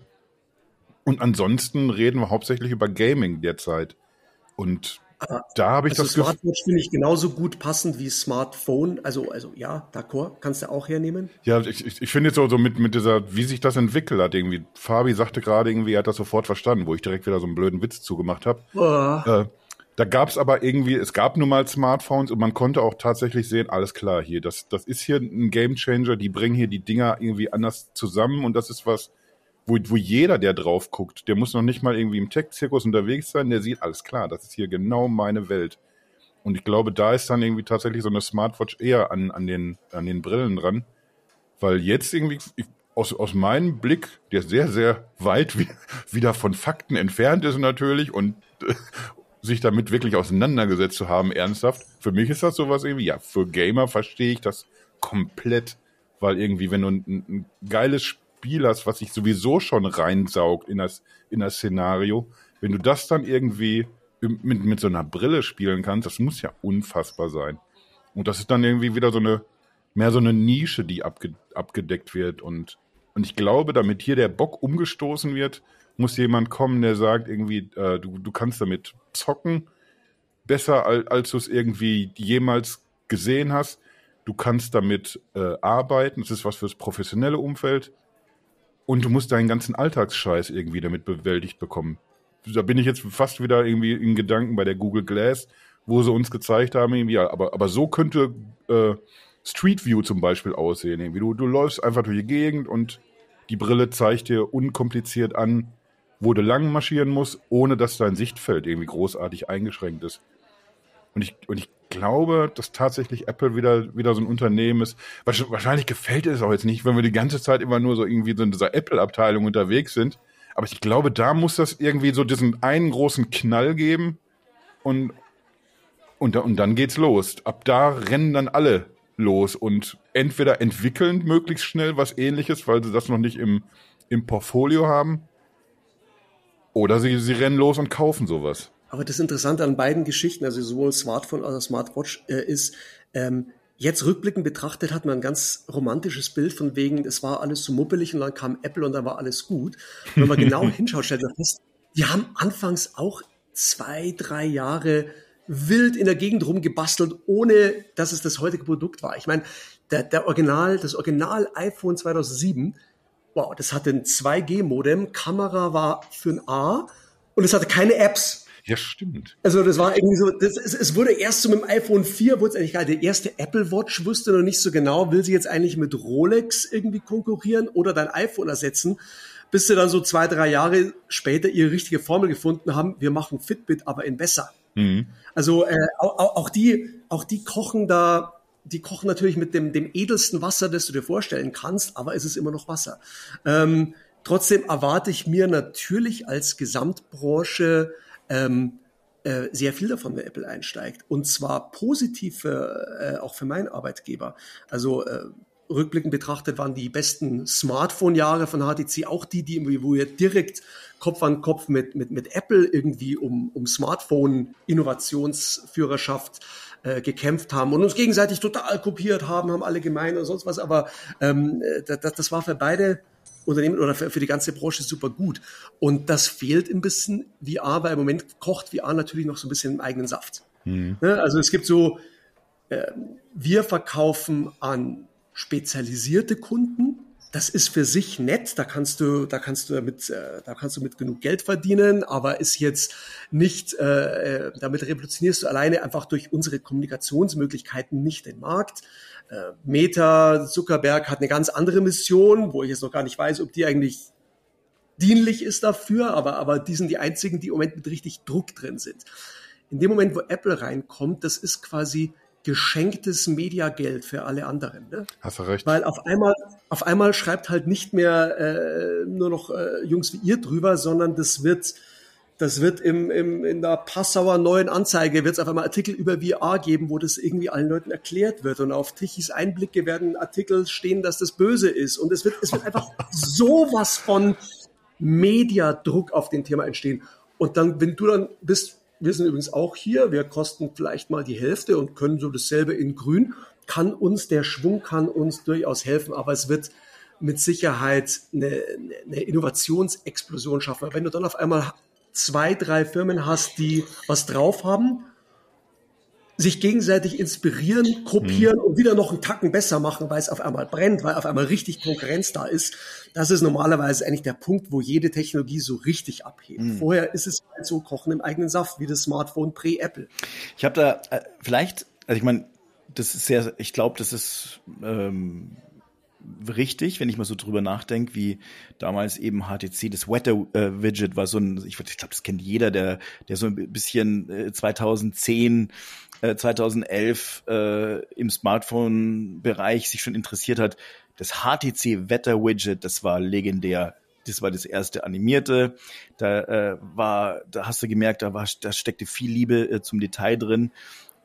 Und ansonsten reden wir hauptsächlich über Gaming derzeit. Und da habe ich also das Smartwatch finde ich genauso gut passend wie Smartphone. Also, also ja, d'accord, kannst du auch hernehmen. Ja, ich, ich, ich finde jetzt so, so mit, mit dieser, wie sich das entwickelt hat, irgendwie. Fabi sagte gerade irgendwie, er hat das sofort verstanden, wo ich direkt wieder so einen blöden Witz zugemacht habe. Oh. Äh, da gab es aber irgendwie, es gab nun mal Smartphones und man konnte auch tatsächlich sehen, alles klar, hier, das, das ist hier ein Gamechanger, die bringen hier die Dinger irgendwie anders zusammen und das ist was, wo, wo jeder, der drauf guckt, der muss noch nicht mal irgendwie im Tech-Zirkus unterwegs sein, der sieht, alles klar, das ist hier genau meine Welt. Und ich glaube, da ist dann irgendwie tatsächlich so eine Smartwatch eher an, an, den, an den Brillen dran. Weil jetzt irgendwie, ich, aus, aus meinem Blick, der sehr, sehr weit wie, [LAUGHS] wieder von Fakten entfernt ist natürlich und äh, [LAUGHS] sich damit wirklich auseinandergesetzt zu haben, ernsthaft. Für mich ist das sowas irgendwie, ja, für Gamer verstehe ich das komplett, weil irgendwie, wenn du ein, ein geiles Spiel Spiel hast, was sich sowieso schon reinsaugt in das, in das Szenario, wenn du das dann irgendwie mit, mit so einer Brille spielen kannst, das muss ja unfassbar sein. Und das ist dann irgendwie wieder so eine, mehr so eine Nische, die abge, abgedeckt wird. Und, und ich glaube, damit hier der Bock umgestoßen wird, muss jemand kommen, der sagt irgendwie, äh, du, du kannst damit zocken, besser, als, als du es irgendwie jemals gesehen hast. Du kannst damit äh, arbeiten. Es ist was fürs professionelle Umfeld. Und du musst deinen ganzen Alltagsscheiß irgendwie damit bewältigt bekommen. Da bin ich jetzt fast wieder irgendwie in Gedanken bei der Google Glass, wo sie uns gezeigt haben, irgendwie, aber, aber so könnte äh, Street View zum Beispiel aussehen. Irgendwie. Du, du läufst einfach durch die Gegend und die Brille zeigt dir unkompliziert an, wo du lang marschieren musst, ohne dass dein Sichtfeld irgendwie großartig eingeschränkt ist. Und ich, und ich glaube, dass tatsächlich Apple wieder, wieder so ein Unternehmen ist. Wahrscheinlich gefällt es auch jetzt nicht, wenn wir die ganze Zeit immer nur so irgendwie so in dieser Apple-Abteilung unterwegs sind. Aber ich glaube, da muss das irgendwie so diesen einen großen Knall geben und, und, und dann geht's los. Ab da rennen dann alle los und entweder entwickeln möglichst schnell was ähnliches, weil sie das noch nicht im, im Portfolio haben, oder sie, sie rennen los und kaufen sowas. Aber das Interessante an beiden Geschichten, also sowohl Smartphone als auch Smartwatch, äh, ist, ähm, jetzt rückblickend betrachtet hat man ein ganz romantisches Bild von wegen, es war alles so muppelig und dann kam Apple und dann war alles gut. Und wenn man genau [LAUGHS] hinschaut, stellt man fest, die haben anfangs auch zwei, drei Jahre wild in der Gegend rumgebastelt, ohne dass es das heutige Produkt war. Ich meine, der, der Original, das Original iPhone 2007, wow, das hatte ein 2G-Modem, Kamera war für ein A und es hatte keine Apps. Ja, stimmt. Also das war irgendwie so, das, es, es wurde erst so mit dem iPhone 4, wurde es eigentlich gerade, der erste Apple Watch wusste noch nicht so genau, will sie jetzt eigentlich mit Rolex irgendwie konkurrieren oder dein iPhone ersetzen, bis sie dann so zwei, drei Jahre später ihre richtige Formel gefunden haben, wir machen Fitbit, aber in besser. Mhm. Also äh, auch, auch, die, auch die kochen da, die kochen natürlich mit dem, dem edelsten Wasser, das du dir vorstellen kannst, aber es ist immer noch Wasser. Ähm, trotzdem erwarte ich mir natürlich als Gesamtbranche ähm, äh, sehr viel davon, wenn Apple einsteigt. Und zwar positiv für, äh, auch für meinen Arbeitgeber. Also äh, rückblickend betrachtet waren die besten Smartphone-Jahre von HTC auch die, die irgendwie, wo wir direkt Kopf an Kopf mit, mit, mit Apple irgendwie um, um Smartphone-Innovationsführerschaft äh, gekämpft haben und uns gegenseitig total kopiert haben, haben alle gemeint und sonst was. Aber ähm, äh, das, das war für beide Unternehmen oder für, für die ganze Branche super gut. Und das fehlt ein bisschen VR, weil im Moment kocht VR natürlich noch so ein bisschen im eigenen Saft. Mhm. Ne? Also es gibt so, äh, wir verkaufen an spezialisierte Kunden. Das ist für sich nett, da kannst du, da kannst du damit, äh, da kannst du mit genug Geld verdienen, aber ist jetzt nicht, äh, äh damit revolutionierst du alleine einfach durch unsere Kommunikationsmöglichkeiten nicht den Markt. Äh, Meta, Zuckerberg hat eine ganz andere Mission, wo ich jetzt noch gar nicht weiß, ob die eigentlich dienlich ist dafür, aber, aber die sind die einzigen, die im Moment mit richtig Druck drin sind. In dem Moment, wo Apple reinkommt, das ist quasi geschenktes Mediageld für alle anderen. Ne? Hast du recht. Weil auf einmal, auf einmal schreibt halt nicht mehr äh, nur noch äh, Jungs wie ihr drüber, sondern das wird das wird im, im, in der Passauer neuen Anzeige wird es auf einmal Artikel über VR geben, wo das irgendwie allen Leuten erklärt wird. Und auf Tichys Einblicke werden Artikel stehen, dass das böse ist. Und es wird, es wird einfach [LAUGHS] sowas von Mediadruck auf den Thema entstehen. Und dann, wenn du dann bist, wir sind übrigens auch hier, wir kosten vielleicht mal die Hälfte und können so dasselbe in grün, kann uns, der Schwung kann uns durchaus helfen, aber es wird mit Sicherheit eine, eine Innovationsexplosion schaffen. Wenn du dann auf einmal zwei, drei Firmen hast, die was drauf haben, sich gegenseitig inspirieren, kopieren mhm. und wieder noch einen Tacken besser machen, weil es auf einmal brennt, weil auf einmal richtig Konkurrenz da ist. Das ist normalerweise eigentlich der Punkt, wo jede Technologie so richtig abhebt. Mhm. Vorher ist es halt so Kochen im eigenen Saft, wie das Smartphone pre-Apple. Ich habe da äh, vielleicht, also ich meine, das ist sehr, ich glaube, das ist ähm, richtig, wenn ich mal so drüber nachdenke, wie damals eben HTC, das Wetter-Widget war so ein, ich, ich glaube, das kennt jeder, der, der so ein bisschen äh, 2010, äh, 2011 äh, im Smartphone-Bereich sich schon interessiert hat. Das HTC Wetter-Widget, das war legendär. Das war das erste animierte. Da äh, war, da hast du gemerkt, da war, da steckte viel Liebe äh, zum Detail drin.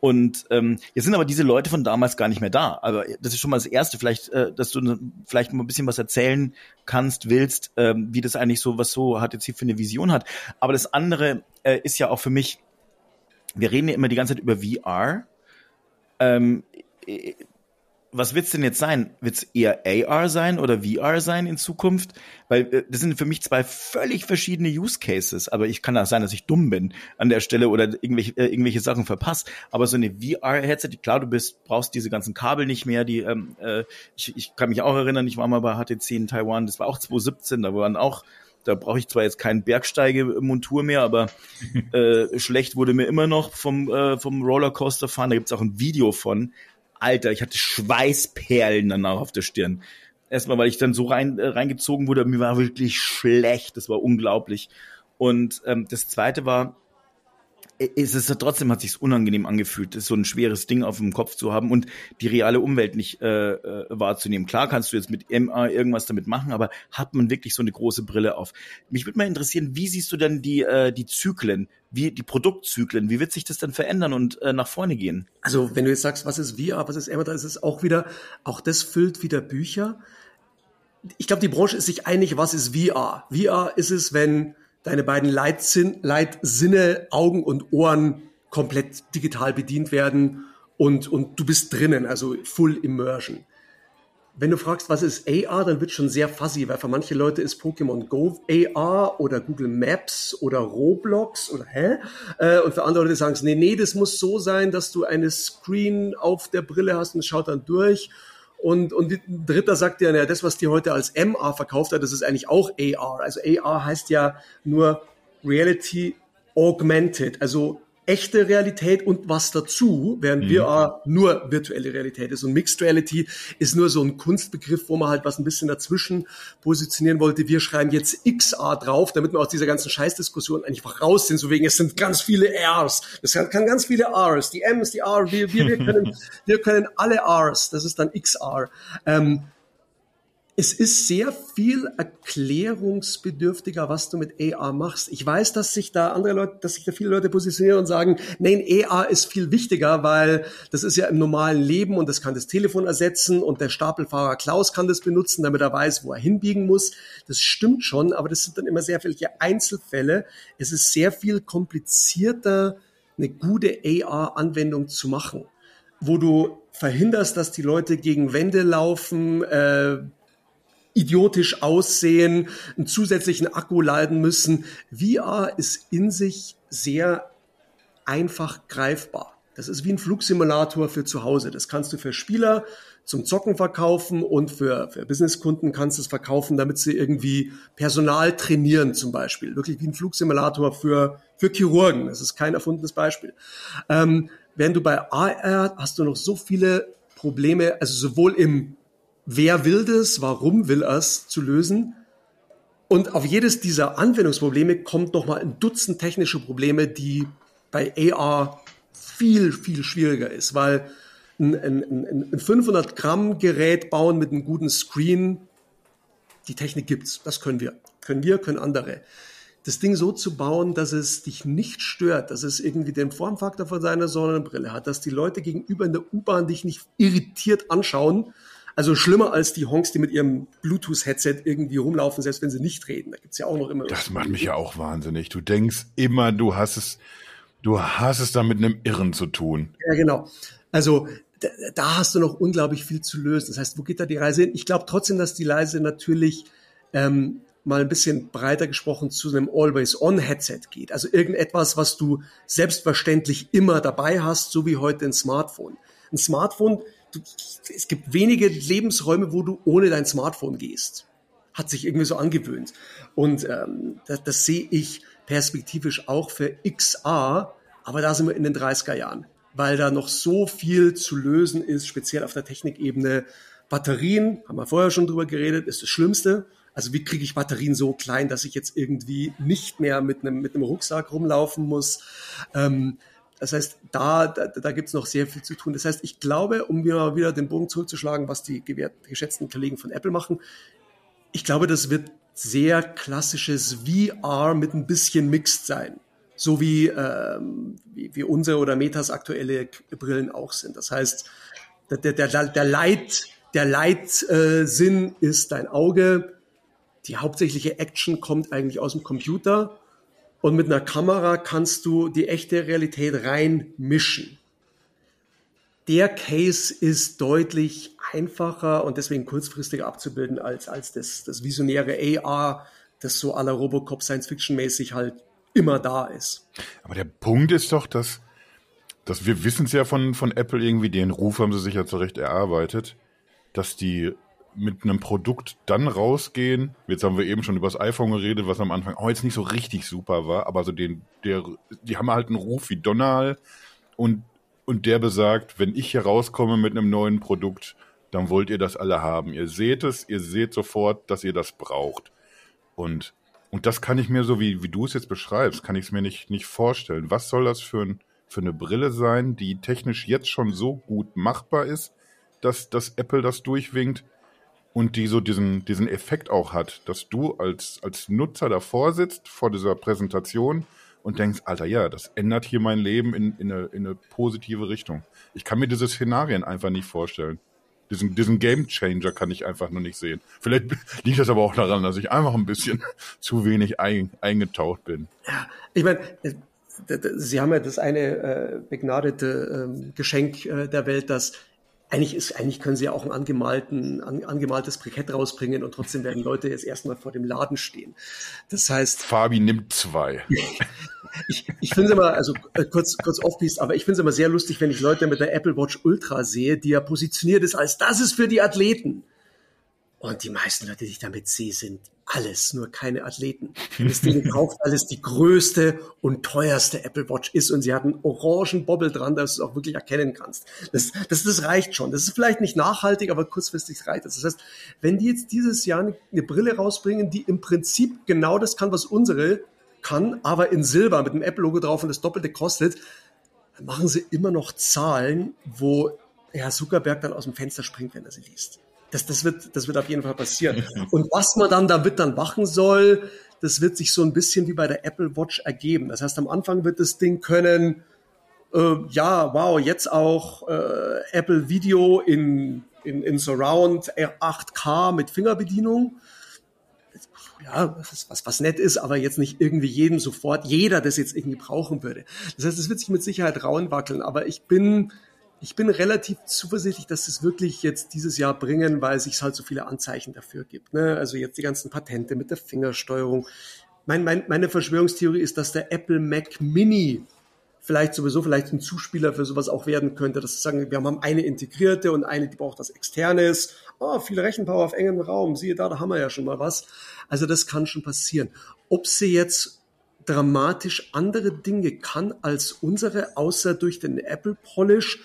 Und ähm, jetzt sind aber diese Leute von damals gar nicht mehr da. Aber das ist schon mal das Erste, vielleicht, äh, dass du vielleicht mal ein bisschen was erzählen kannst, willst, ähm, wie das eigentlich so, was so HTC für eine Vision hat. Aber das andere äh, ist ja auch für mich, wir reden ja immer die ganze Zeit über VR. Ähm, was wird's denn jetzt sein? Wird's eher AR sein oder VR sein in Zukunft? Weil äh, das sind für mich zwei völlig verschiedene Use Cases. Aber ich kann auch sein, dass ich dumm bin an der Stelle oder irgendwelche, äh, irgendwelche Sachen verpasse. Aber so eine VR-Headset, klar, du bist, brauchst diese ganzen Kabel nicht mehr. Die, ähm, äh, ich, ich kann mich auch erinnern, ich war mal bei HTC in Taiwan, das war auch 2017, da waren auch da brauche ich zwar jetzt keinen Bergsteigemontur mehr, aber [LAUGHS] äh, schlecht wurde mir immer noch vom, äh, vom Rollercoaster fahren. Da gibt's auch ein Video von. Alter, ich hatte Schweißperlen danach auf der Stirn. Erstmal, weil ich dann so rein, äh, reingezogen wurde, mir war wirklich schlecht, das war unglaublich. Und ähm, das zweite war, es trotzdem hat sich's unangenehm angefühlt, so ein schweres Ding auf dem Kopf zu haben und die reale Umwelt nicht äh, äh, wahrzunehmen. Klar kannst du jetzt mit MA irgendwas damit machen, aber hat man wirklich so eine große Brille auf? Mich würde mal interessieren, wie siehst du denn die äh, die Zyklen, wie die Produktzyklen, wie wird sich das dann verändern und äh, nach vorne gehen? Also wenn du jetzt sagst, was ist VR, was ist MA, da ist es auch wieder, auch das füllt wieder Bücher. Ich glaube, die Branche ist sich einig, was ist VR. VR ist es, wenn deine beiden Leitsinn, Leitsinne, Augen und Ohren komplett digital bedient werden und, und du bist drinnen, also Full Immersion. Wenn du fragst, was ist AR, dann wird schon sehr fuzzy, weil für manche Leute ist Pokémon Go AR oder Google Maps oder Roblox oder hä? Äh, und für andere Leute sagen es, nee, nee, das muss so sein, dass du eine Screen auf der Brille hast und schaut dann durch und, und ein Dritter sagt ja, ja, das, was die heute als MR verkauft hat, das ist eigentlich auch AR. Also AR heißt ja nur Reality Augmented, also echte Realität und was dazu, während mhm. VR nur virtuelle Realität ist. Und Mixed Reality ist nur so ein Kunstbegriff, wo man halt was ein bisschen dazwischen positionieren wollte. Wir schreiben jetzt XR drauf, damit wir aus dieser ganzen Scheißdiskussion einfach raus sind. So wegen, es sind ganz viele Rs. Es kann ganz viele Rs. Die Ms, die R, wir, wir, wir, können, [LAUGHS] wir können alle Rs. Das ist dann XR. Ähm, es ist sehr viel erklärungsbedürftiger, was du mit AR machst. Ich weiß, dass sich da andere Leute, dass sich da viele Leute positionieren und sagen, nein, AR ist viel wichtiger, weil das ist ja im normalen Leben und das kann das Telefon ersetzen und der Stapelfahrer Klaus kann das benutzen, damit er weiß, wo er hinbiegen muss. Das stimmt schon, aber das sind dann immer sehr viele Einzelfälle. Es ist sehr viel komplizierter, eine gute AR-Anwendung zu machen, wo du verhinderst, dass die Leute gegen Wände laufen, äh, idiotisch aussehen, einen zusätzlichen Akku laden müssen. VR ist in sich sehr einfach greifbar. Das ist wie ein Flugsimulator für zu Hause. Das kannst du für Spieler zum Zocken verkaufen und für, für Businesskunden kannst du es verkaufen, damit sie irgendwie Personal trainieren zum Beispiel. Wirklich wie ein Flugsimulator für, für Chirurgen. Das ist kein erfundenes Beispiel. Ähm, während du bei AR hast du noch so viele Probleme, also sowohl im wer will das, warum will er es zu lösen. Und auf jedes dieser Anwendungsprobleme kommt nochmal ein Dutzend technische Probleme, die bei AR viel, viel schwieriger ist, weil ein, ein, ein 500 Gramm Gerät bauen mit einem guten Screen, die Technik gibt's, das können wir. Können wir, können andere. Das Ding so zu bauen, dass es dich nicht stört, dass es irgendwie den Formfaktor von seiner Sonnenbrille hat, dass die Leute gegenüber in der U-Bahn dich nicht irritiert anschauen, also schlimmer als die Honks, die mit ihrem Bluetooth-Headset irgendwie rumlaufen, selbst wenn sie nicht reden. Da gibt's ja auch noch immer. Das macht mich ja auch wahnsinnig. Du denkst immer, du hast es, du hast es da mit einem Irren zu tun. Ja, genau. Also da, da hast du noch unglaublich viel zu lösen. Das heißt, wo geht da die Reise hin? Ich glaube trotzdem, dass die Reise natürlich ähm, mal ein bisschen breiter gesprochen zu einem Always-On-Headset geht. Also irgendetwas, was du selbstverständlich immer dabei hast, so wie heute ein Smartphone. Ein Smartphone du, es gibt wenige Lebensräume, wo du ohne dein Smartphone gehst. Hat sich irgendwie so angewöhnt. Und ähm, das, das sehe ich perspektivisch auch für XR, aber da sind wir in den 30er Jahren, weil da noch so viel zu lösen ist, speziell auf der Technikebene. Batterien, haben wir vorher schon drüber geredet, ist das Schlimmste. Also wie kriege ich Batterien so klein, dass ich jetzt irgendwie nicht mehr mit einem, mit einem Rucksack rumlaufen muss? Ähm, das heißt, da, da, da gibt es noch sehr viel zu tun. Das heißt, ich glaube, um wieder, wieder den Bogen zurückzuschlagen, was die geschätzten Kollegen von Apple machen, ich glaube, das wird sehr klassisches VR mit ein bisschen Mixed sein. So wie, ähm, wie, wie unsere oder Metas aktuelle Brillen auch sind. Das heißt, der, der, der Leit, der Leitsinn äh, ist dein Auge. Die hauptsächliche Action kommt eigentlich aus dem Computer und mit einer Kamera kannst du die echte Realität reinmischen. der Case ist deutlich einfacher und deswegen kurzfristiger abzubilden als, als das, das visionäre AR, das so aller Robocop Science-Fiction-mäßig halt immer da ist. Aber der Punkt ist doch, dass, dass wir wissen es ja von, von Apple irgendwie, den Ruf haben sie sich ja zurecht erarbeitet, dass die mit einem Produkt dann rausgehen. Jetzt haben wir eben schon über das iPhone geredet, was am Anfang auch jetzt nicht so richtig super war, aber so den, der, die haben halt einen Ruf wie Donald und, und der besagt, wenn ich hier rauskomme mit einem neuen Produkt, dann wollt ihr das alle haben. Ihr seht es, ihr seht sofort, dass ihr das braucht. Und, und das kann ich mir so, wie, wie du es jetzt beschreibst, kann ich es mir nicht, nicht vorstellen. Was soll das für, ein, für eine Brille sein, die technisch jetzt schon so gut machbar ist, dass, dass Apple das durchwinkt und die so diesen, diesen Effekt auch hat, dass du als, als Nutzer davor sitzt vor dieser Präsentation und denkst, Alter, ja, das ändert hier mein Leben in, in, eine, in eine positive Richtung. Ich kann mir diese Szenarien einfach nicht vorstellen. Diesen, diesen Game Changer kann ich einfach nur nicht sehen. Vielleicht [LAUGHS] liegt das aber auch daran, dass ich einfach ein bisschen [LAUGHS] zu wenig ein, eingetaucht bin. Ja, ich meine, äh, Sie haben ja das eine äh, begnadete äh, Geschenk äh, der Welt, dass eigentlich ist, eigentlich können sie ja auch ein angemalten, an, angemaltes Brikett rausbringen und trotzdem werden Leute jetzt erstmal vor dem Laden stehen. Das heißt. Fabi nimmt zwei. [LAUGHS] ich ich finde es immer, also äh, kurz, kurz off-piste, aber ich finde es immer sehr lustig, wenn ich Leute mit der Apple Watch Ultra sehe, die ja positioniert ist als das ist für die Athleten. Und die meisten Leute, die ich damit sehe, sind alles, nur keine Athleten. [LAUGHS] Das Ding kauft alles die größte und teuerste Apple Watch ist und sie hat einen orangen Bobbel dran, dass du es auch wirklich erkennen kannst. Das, das, das reicht schon. Das ist vielleicht nicht nachhaltig, aber kurzfristig reicht das. Das heißt, wenn die jetzt dieses Jahr eine, eine Brille rausbringen, die im Prinzip genau das kann, was unsere kann, aber in Silber mit dem Apple-Logo drauf und das Doppelte kostet, dann machen sie immer noch Zahlen, wo Herr Zuckerberg dann aus dem Fenster springt, wenn er sie liest. Das, das, wird, das wird auf jeden Fall passieren. [LAUGHS] Und was man dann damit dann machen soll, das wird sich so ein bisschen wie bei der Apple Watch ergeben. Das heißt, am Anfang wird das Ding können, äh, ja, wow, jetzt auch äh, Apple Video in, in, in Surround 8K mit Fingerbedienung. Ja, was, was, was nett ist, aber jetzt nicht irgendwie jeden sofort, jeder das jetzt irgendwie brauchen würde. Das heißt, es wird sich mit Sicherheit rauen wackeln, aber ich bin ich bin relativ zuversichtlich, dass es wirklich jetzt dieses Jahr bringen, weil es sich halt so viele Anzeichen dafür gibt. Ne? Also jetzt die ganzen Patente mit der Fingersteuerung. Mein, mein, meine Verschwörungstheorie ist, dass der Apple Mac Mini vielleicht sowieso vielleicht ein Zuspieler für sowas auch werden könnte. Das sagen, wir haben eine integrierte und eine, die braucht das externes. Oh, viel Rechenpower auf engem Raum. Siehe da, da haben wir ja schon mal was. Also das kann schon passieren. Ob sie jetzt dramatisch andere Dinge kann als unsere, außer durch den Apple Polish,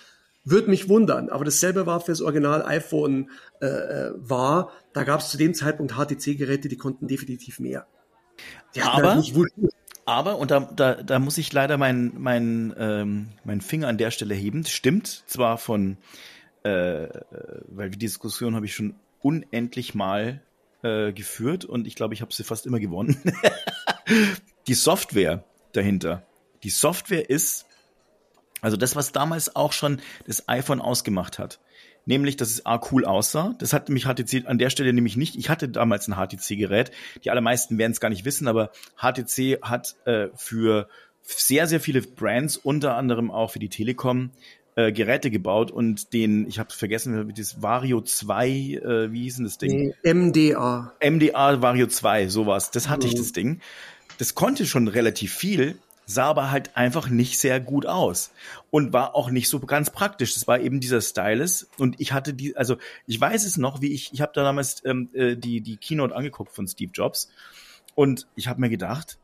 würde mich wundern, aber dasselbe war für das Original iPhone äh, äh war. Da gab es zu dem Zeitpunkt HTC-Geräte, die konnten definitiv mehr. aber, halt aber, und da, da, da muss ich leider meinen mein, ähm, mein Finger an der Stelle heben. Stimmt zwar von, äh, äh, weil die Diskussion habe ich schon unendlich mal äh, geführt und ich glaube, ich habe sie fast immer gewonnen. [LAUGHS] die Software dahinter. Die Software ist also das, was damals auch schon das iPhone ausgemacht hat. Nämlich, dass es A cool aussah. Das hat mich HTC an der Stelle nämlich nicht. Ich hatte damals ein HTC-Gerät. Die allermeisten werden es gar nicht wissen, aber HTC hat äh, für sehr, sehr viele Brands, unter anderem auch für die Telekom, äh, Geräte gebaut und den, ich habe vergessen, das Vario 2, äh, wie hieß denn das Ding? MDA. MDA Vario 2, sowas. Das hatte mhm. ich, das Ding. Das konnte schon relativ viel, sah aber halt einfach nicht sehr gut aus und war auch nicht so ganz praktisch. Das war eben dieser Stylus und ich hatte die, also ich weiß es noch, wie ich, ich habe da damals ähm, äh, die die Keynote angeguckt von Steve Jobs und ich habe mir gedacht,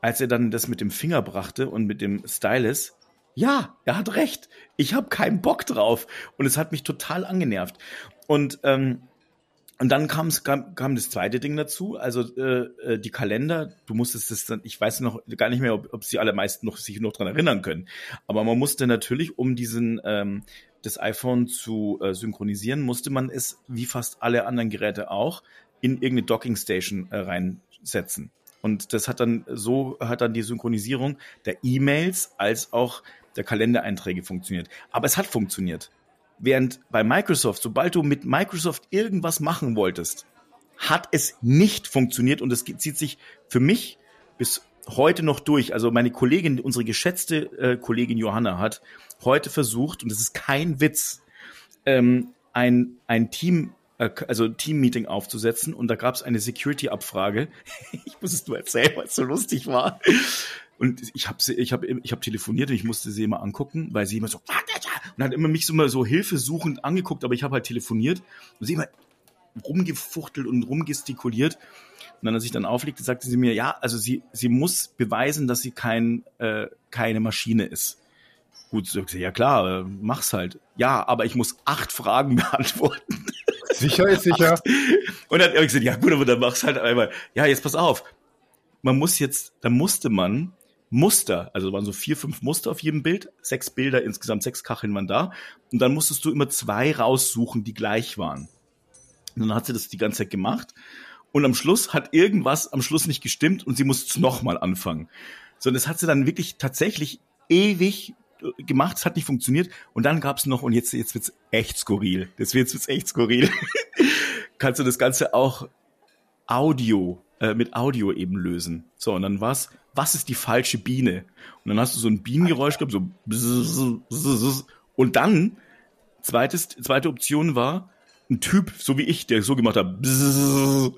als er dann das mit dem Finger brachte und mit dem Stylus, ja, er hat recht. Ich habe keinen Bock drauf und es hat mich total angenervt und ähm, und dann kam, kam das zweite Ding dazu, also äh, äh, die Kalender. Du musstest es dann, ich weiß noch gar nicht mehr, ob, ob sie alle meisten noch sich noch dran erinnern können. Aber man musste natürlich, um diesen ähm, das iPhone zu äh, synchronisieren, musste man es wie fast alle anderen Geräte auch in irgendeine Docking Station äh, reinsetzen. Und das hat dann so hat dann die Synchronisierung der E-Mails als auch der Kalendereinträge funktioniert. Aber es hat funktioniert. Während bei Microsoft, sobald du mit Microsoft irgendwas machen wolltest, hat es nicht funktioniert und es zieht sich für mich bis heute noch durch. Also meine Kollegin, unsere geschätzte äh, Kollegin Johanna hat heute versucht, und das ist kein Witz, ähm, ein, ein Team, äh, also Team-Meeting aufzusetzen und da gab es eine Security-Abfrage. [LAUGHS] ich muss es nur erzählen, weil es so lustig war. Und ich habe ich hab, ich hab telefoniert und ich musste sie immer angucken, weil sie immer so und hat immer mich so mal so hilfesuchend angeguckt, aber ich habe halt telefoniert und sie immer rumgefuchtelt und rumgestikuliert. Und dann, als ich dann auflegte, sagte sie mir, ja, also sie, sie muss beweisen, dass sie kein, äh, keine Maschine ist. Gut, sie, ja klar, äh, mach's halt. Ja, aber ich muss acht Fragen [LAUGHS] beantworten. Sicher ist sicher. Und dann habe ich gesagt, ja gut, aber dann mach's halt einmal. Ja, jetzt pass auf. Man muss jetzt, da musste man Muster, also waren so vier, fünf Muster auf jedem Bild, sechs Bilder, insgesamt sechs Kacheln waren da. Und dann musstest du immer zwei raussuchen, die gleich waren. Und dann hat sie das die ganze Zeit gemacht. Und am Schluss hat irgendwas am Schluss nicht gestimmt und sie musste es nochmal anfangen. So, und das hat sie dann wirklich tatsächlich ewig äh, gemacht, es hat nicht funktioniert. Und dann gab es noch, und jetzt, jetzt wird's echt skurril. Jetzt wird's, wird's echt skurril. [LAUGHS] Kannst du das Ganze auch Audio, äh, mit Audio eben lösen. So, und dann war's, was ist die falsche Biene? Und dann hast du so ein Bienengeräusch gehabt, so und dann, zweites, zweite Option war, ein Typ, so wie ich, der so gemacht hat. Und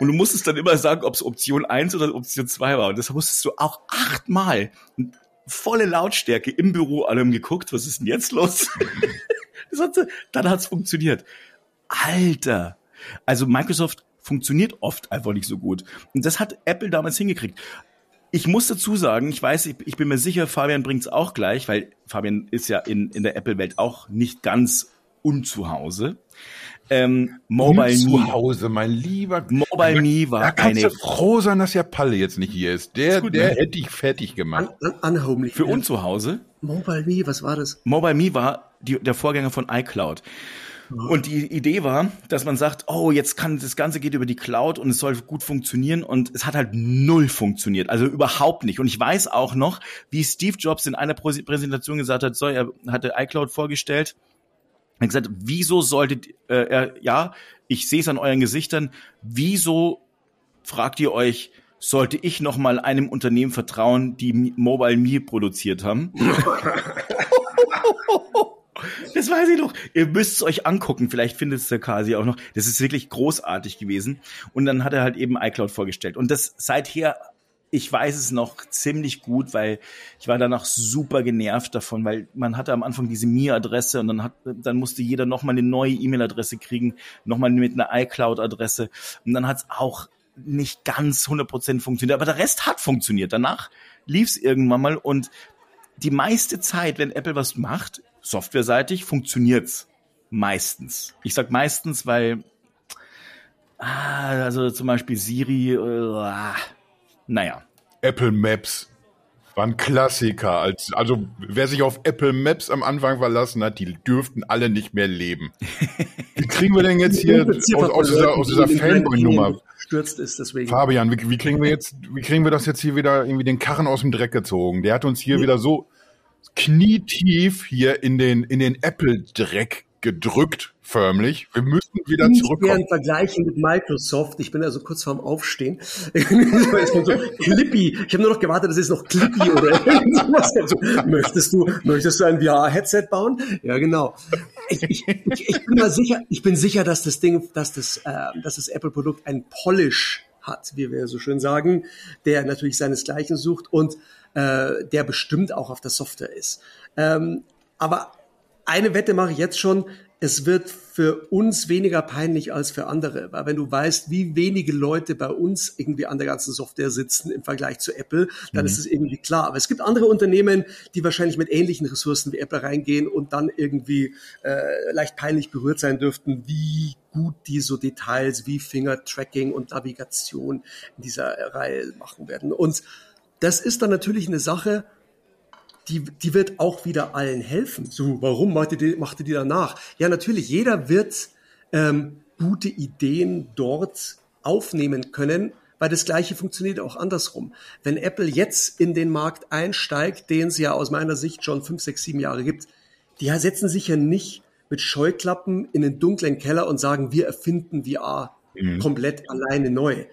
du musstest dann immer sagen, ob es Option 1 oder Option 2 war. Und das musstest du auch achtmal. Volle Lautstärke im Büro allem geguckt. Was ist denn jetzt los? [LAUGHS] hat, dann hat's funktioniert. Alter. Also Microsoft funktioniert oft einfach nicht so gut. Und das hat Apple damals hingekriegt. Ich muss dazu sagen, ich weiß, ich, ich bin mir sicher, Fabian bringt's auch gleich, weil Fabian ist ja in, in der Apple-Welt auch nicht ganz unzuhause. Ähm, Mobile zu Hause, mein lieber. Mobile Me war da kannst eine. Du froh sein, dass ja Palle jetzt nicht hier ist. Der, ist gut, der ne? hätte ich fertig gemacht. Un, un, unhomely. Für uns zu Hause. Mobile Me, was war das? Mobile Me war die, der Vorgänger von iCloud. Und die Idee war, dass man sagt, oh, jetzt kann das Ganze geht über die Cloud und es soll gut funktionieren und es hat halt null funktioniert, also überhaupt nicht. Und ich weiß auch noch, wie Steve Jobs in einer Präsentation gesagt hat, so, er hatte iCloud vorgestellt er hat gesagt, wieso solltet äh, er, ja, ich sehe es an euren Gesichtern, wieso fragt ihr euch, sollte ich noch mal einem Unternehmen vertrauen, die Mobile Me produziert haben? [LAUGHS] [LAUGHS] Das weiß ich noch. Ihr müsst es euch angucken. Vielleicht findet es der Kasi auch noch. Das ist wirklich großartig gewesen. Und dann hat er halt eben iCloud vorgestellt. Und das seither ich weiß es noch ziemlich gut, weil ich war danach super genervt davon, weil man hatte am Anfang diese Mi-Adresse und dann hat, dann musste jeder nochmal eine neue E-Mail-Adresse kriegen, nochmal mit einer iCloud-Adresse und dann hat es auch nicht ganz 100% funktioniert, aber der Rest hat funktioniert. Danach lief es irgendwann mal und die meiste Zeit, wenn Apple was macht, softwareseitig, funktioniert's meistens. Ich sag meistens, weil ah, also zum Beispiel Siri, äh, naja. Apple Maps war ein Klassiker. Als, also wer sich auf Apple Maps am Anfang verlassen hat, die dürften alle nicht mehr leben. [LAUGHS] Wie kriegen wir denn jetzt hier aus, aus dieser, aus dieser Fanboy-Nummer? Stürzt ist deswegen. Fabian, wie, wie, kriegen wir jetzt, wie kriegen wir das jetzt hier wieder irgendwie den Karren aus dem Dreck gezogen? Der hat uns hier ja. wieder so knietief hier in den in den Apple Dreck gedrückt, förmlich. Wir müssen wieder nicht zurückkommen. Nicht vergleichen mit Microsoft. Ich bin also kurz vorm Aufstehen. [LAUGHS] so Clippy. Ich habe nur noch gewartet, dass es noch Clippy oder [LAUGHS] irgendwas. Also, möchtest du, möchtest du ein VR-Headset bauen? Ja, genau. Ich, ich, ich, ich, bin mal sicher, ich bin sicher, dass das Ding, dass das, äh, dass das Apple-Produkt ein Polish hat, wie wir so schön sagen, der natürlich seinesgleichen sucht und äh, der bestimmt auch auf der Software ist. Ähm, aber eine Wette mache ich jetzt schon, es wird für uns weniger peinlich als für andere, weil wenn du weißt, wie wenige Leute bei uns irgendwie an der ganzen Software sitzen im Vergleich zu Apple, dann mhm. ist es irgendwie klar. Aber es gibt andere Unternehmen, die wahrscheinlich mit ähnlichen Ressourcen wie Apple reingehen und dann irgendwie äh, leicht peinlich berührt sein dürften, wie gut die so Details wie Finger-Tracking und Navigation in dieser Reihe machen werden. Und das ist dann natürlich eine Sache, die, die wird auch wieder allen helfen. So, warum macht ihr die, macht ihr die danach? Ja, natürlich, jeder wird ähm, gute Ideen dort aufnehmen können, weil das Gleiche funktioniert auch andersrum. Wenn Apple jetzt in den Markt einsteigt, den es ja aus meiner Sicht schon fünf, sechs, sieben Jahre gibt, die setzen sich ja nicht mit Scheuklappen in den dunklen Keller und sagen, wir erfinden VR mhm. komplett alleine neu.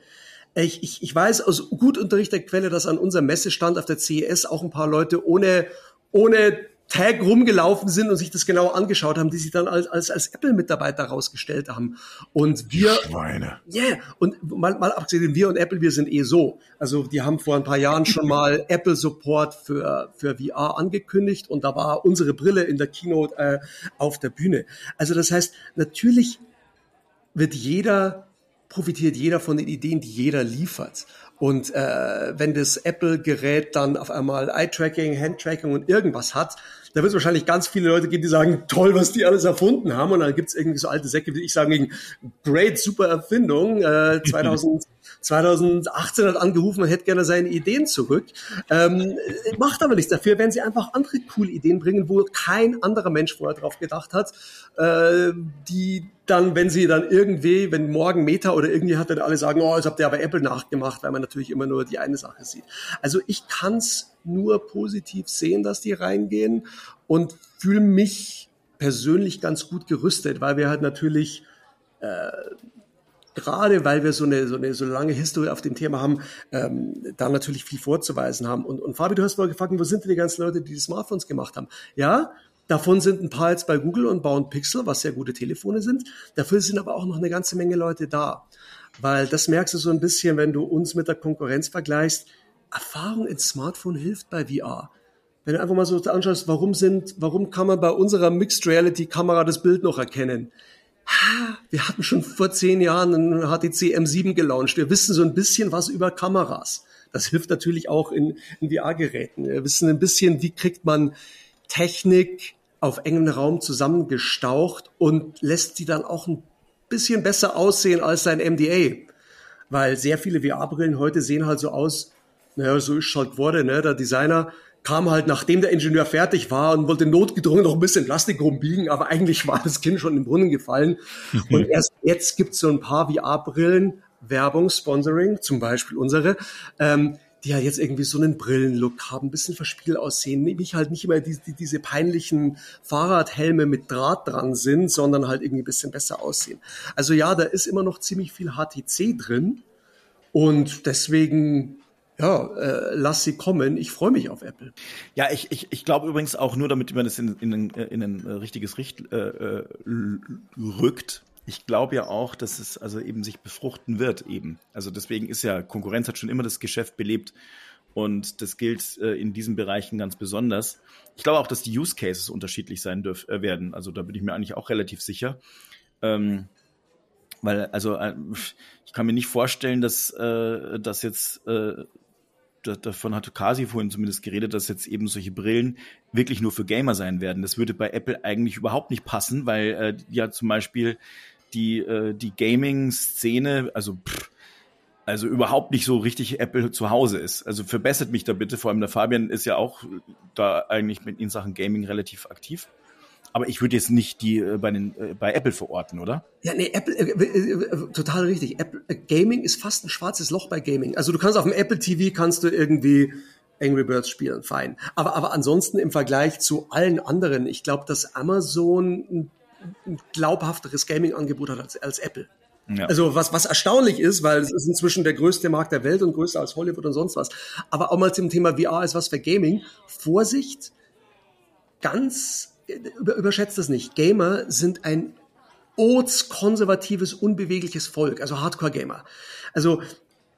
Ich, ich, ich weiß aus gut unterrichteter Quelle, dass an unserem Messestand auf der CES auch ein paar Leute ohne, ohne Tag rumgelaufen sind und sich das genau angeschaut haben, die sich dann als, als, als Apple-Mitarbeiter rausgestellt haben. Und wir. Schweine. Yeah. Und mal, mal abgesehen, wir und Apple, wir sind eh so. Also die haben vor ein paar Jahren schon mal [LAUGHS] Apple Support für, für VR angekündigt und da war unsere Brille in der Keynote äh, auf der Bühne. Also das heißt, natürlich wird jeder profitiert jeder von den Ideen, die jeder liefert. Und äh, wenn das Apple-Gerät dann auf einmal Eye-Tracking, Hand-Tracking und irgendwas hat, da wird es wahrscheinlich ganz viele Leute geben, die sagen, toll, was die alles erfunden haben. Und dann gibt es irgendwie so alte Säcke, wie ich sagen, great, super Erfindung. Äh, 2000, 2018 [LAUGHS] hat angerufen und hätte gerne seine Ideen zurück. Ähm, macht aber nichts dafür, wenn sie einfach andere coole Ideen bringen, wo kein anderer Mensch vorher drauf gedacht hat, äh, die dann, wenn sie dann irgendwie, wenn morgen Meta oder irgendwie hat, dann alle sagen, oh, jetzt habt ihr aber Apple nachgemacht, weil man natürlich immer nur die eine Sache sieht. Also ich kann's nur positiv sehen, dass die reingehen und fühle mich persönlich ganz gut gerüstet, weil wir halt natürlich äh, gerade weil wir so eine, so eine so lange Historie auf dem Thema haben, ähm, da natürlich viel vorzuweisen haben. Und, und Fabi, du hast vorher gefragt, wo sind denn die ganzen Leute, die die Smartphones gemacht haben? Ja, davon sind ein paar jetzt bei Google und bauen Pixel, was sehr gute Telefone sind. Dafür sind aber auch noch eine ganze Menge Leute da. Weil das merkst du so ein bisschen, wenn du uns mit der Konkurrenz vergleichst. Erfahrung in Smartphone hilft bei VR. Wenn du einfach mal so anschaust, warum sind, warum kann man bei unserer Mixed Reality Kamera das Bild noch erkennen? wir hatten schon vor zehn Jahren einen HTC M7 gelauncht. Wir wissen so ein bisschen was über Kameras. Das hilft natürlich auch in, in VR-Geräten. Wir wissen ein bisschen, wie kriegt man Technik auf engem Raum zusammengestaucht und lässt sie dann auch ein bisschen besser aussehen als sein MDA. Weil sehr viele VR-Brillen heute sehen halt so aus, naja, so ist halt geworden, ne? Der Designer kam halt, nachdem der Ingenieur fertig war und wollte notgedrungen noch ein bisschen Plastik rumbiegen, aber eigentlich war das Kind schon im Brunnen gefallen. [LAUGHS] und erst jetzt gibt's so ein paar VR-Brillen, Werbung, Sponsoring, zum Beispiel unsere, ähm, die ja jetzt irgendwie so einen Brillenlook haben, ein bisschen verspielt aussehen, nämlich halt nicht immer die, die, diese peinlichen Fahrradhelme mit Draht dran sind, sondern halt irgendwie ein bisschen besser aussehen. Also ja, da ist immer noch ziemlich viel HTC drin und deswegen ja, äh, lass sie kommen. Ich freue mich auf Apple. Ja, ich, ich, ich glaube übrigens auch nur, damit man das in, in, in ein richtiges Richt äh, äh rückt. Ich glaube ja auch, dass es also eben sich befruchten wird eben. Also deswegen ist ja Konkurrenz hat schon immer das Geschäft belebt und das gilt äh, in diesen Bereichen ganz besonders. Ich glaube auch, dass die Use Cases unterschiedlich sein dürf, äh, werden. Also da bin ich mir eigentlich auch relativ sicher. Ähm, weil, also, äh, ich kann mir nicht vorstellen, dass, äh, dass jetzt äh, davon hatte Kasi vorhin zumindest geredet, dass jetzt eben solche Brillen wirklich nur für Gamer sein werden. Das würde bei Apple eigentlich überhaupt nicht passen, weil äh, ja zum Beispiel die, äh, die Gaming-Szene, also pff, also überhaupt nicht so richtig Apple zu Hause ist. Also verbessert mich da bitte, vor allem der Fabian ist ja auch da eigentlich mit in Sachen Gaming relativ aktiv. Aber ich würde jetzt nicht die äh, bei, den, äh, bei Apple verorten, oder? Ja, nee, Apple, äh, äh, äh, total richtig. Apple, äh, Gaming ist fast ein schwarzes Loch bei Gaming. Also du kannst auf dem Apple TV kannst du irgendwie Angry Birds spielen, fein. Aber, aber ansonsten im Vergleich zu allen anderen, ich glaube, dass Amazon ein, ein glaubhafteres Gaming-Angebot hat als, als Apple. Ja. Also was, was erstaunlich ist, weil es ist inzwischen der größte Markt der Welt und größer als Hollywood und sonst was. Aber auch mal zum Thema VR ist was für Gaming. Vorsicht, ganz über, überschätzt das nicht. Gamer sind ein konservatives, unbewegliches Volk, also Hardcore-Gamer. Also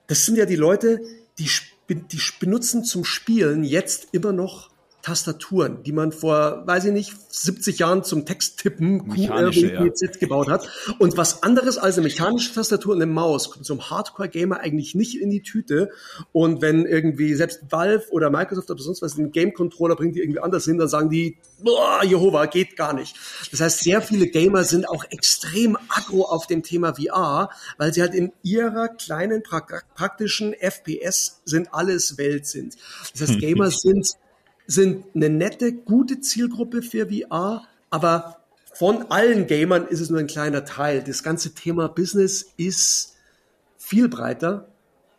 das sind ja die Leute, die, die benutzen zum Spielen jetzt immer noch Tastaturen, die man vor, weiß ich nicht, 70 Jahren zum Texttippen Mechanische, ja. gebaut hat. Und was anderes als eine mechanische Tastatur und eine Maus kommt zum Hardcore-Gamer eigentlich nicht in die Tüte. Und wenn irgendwie selbst Valve oder Microsoft oder sonst was einen Game-Controller bringt, die irgendwie anders sind, dann sagen die, boah, Jehova, geht gar nicht. Das heißt, sehr viele Gamer sind auch extrem aggro auf dem Thema VR, weil sie halt in ihrer kleinen pra praktischen FPS sind alles Welt sind. Das heißt, [LAUGHS] Gamer sind sind eine nette, gute Zielgruppe für VR, aber von allen Gamern ist es nur ein kleiner Teil. Das ganze Thema Business ist viel breiter,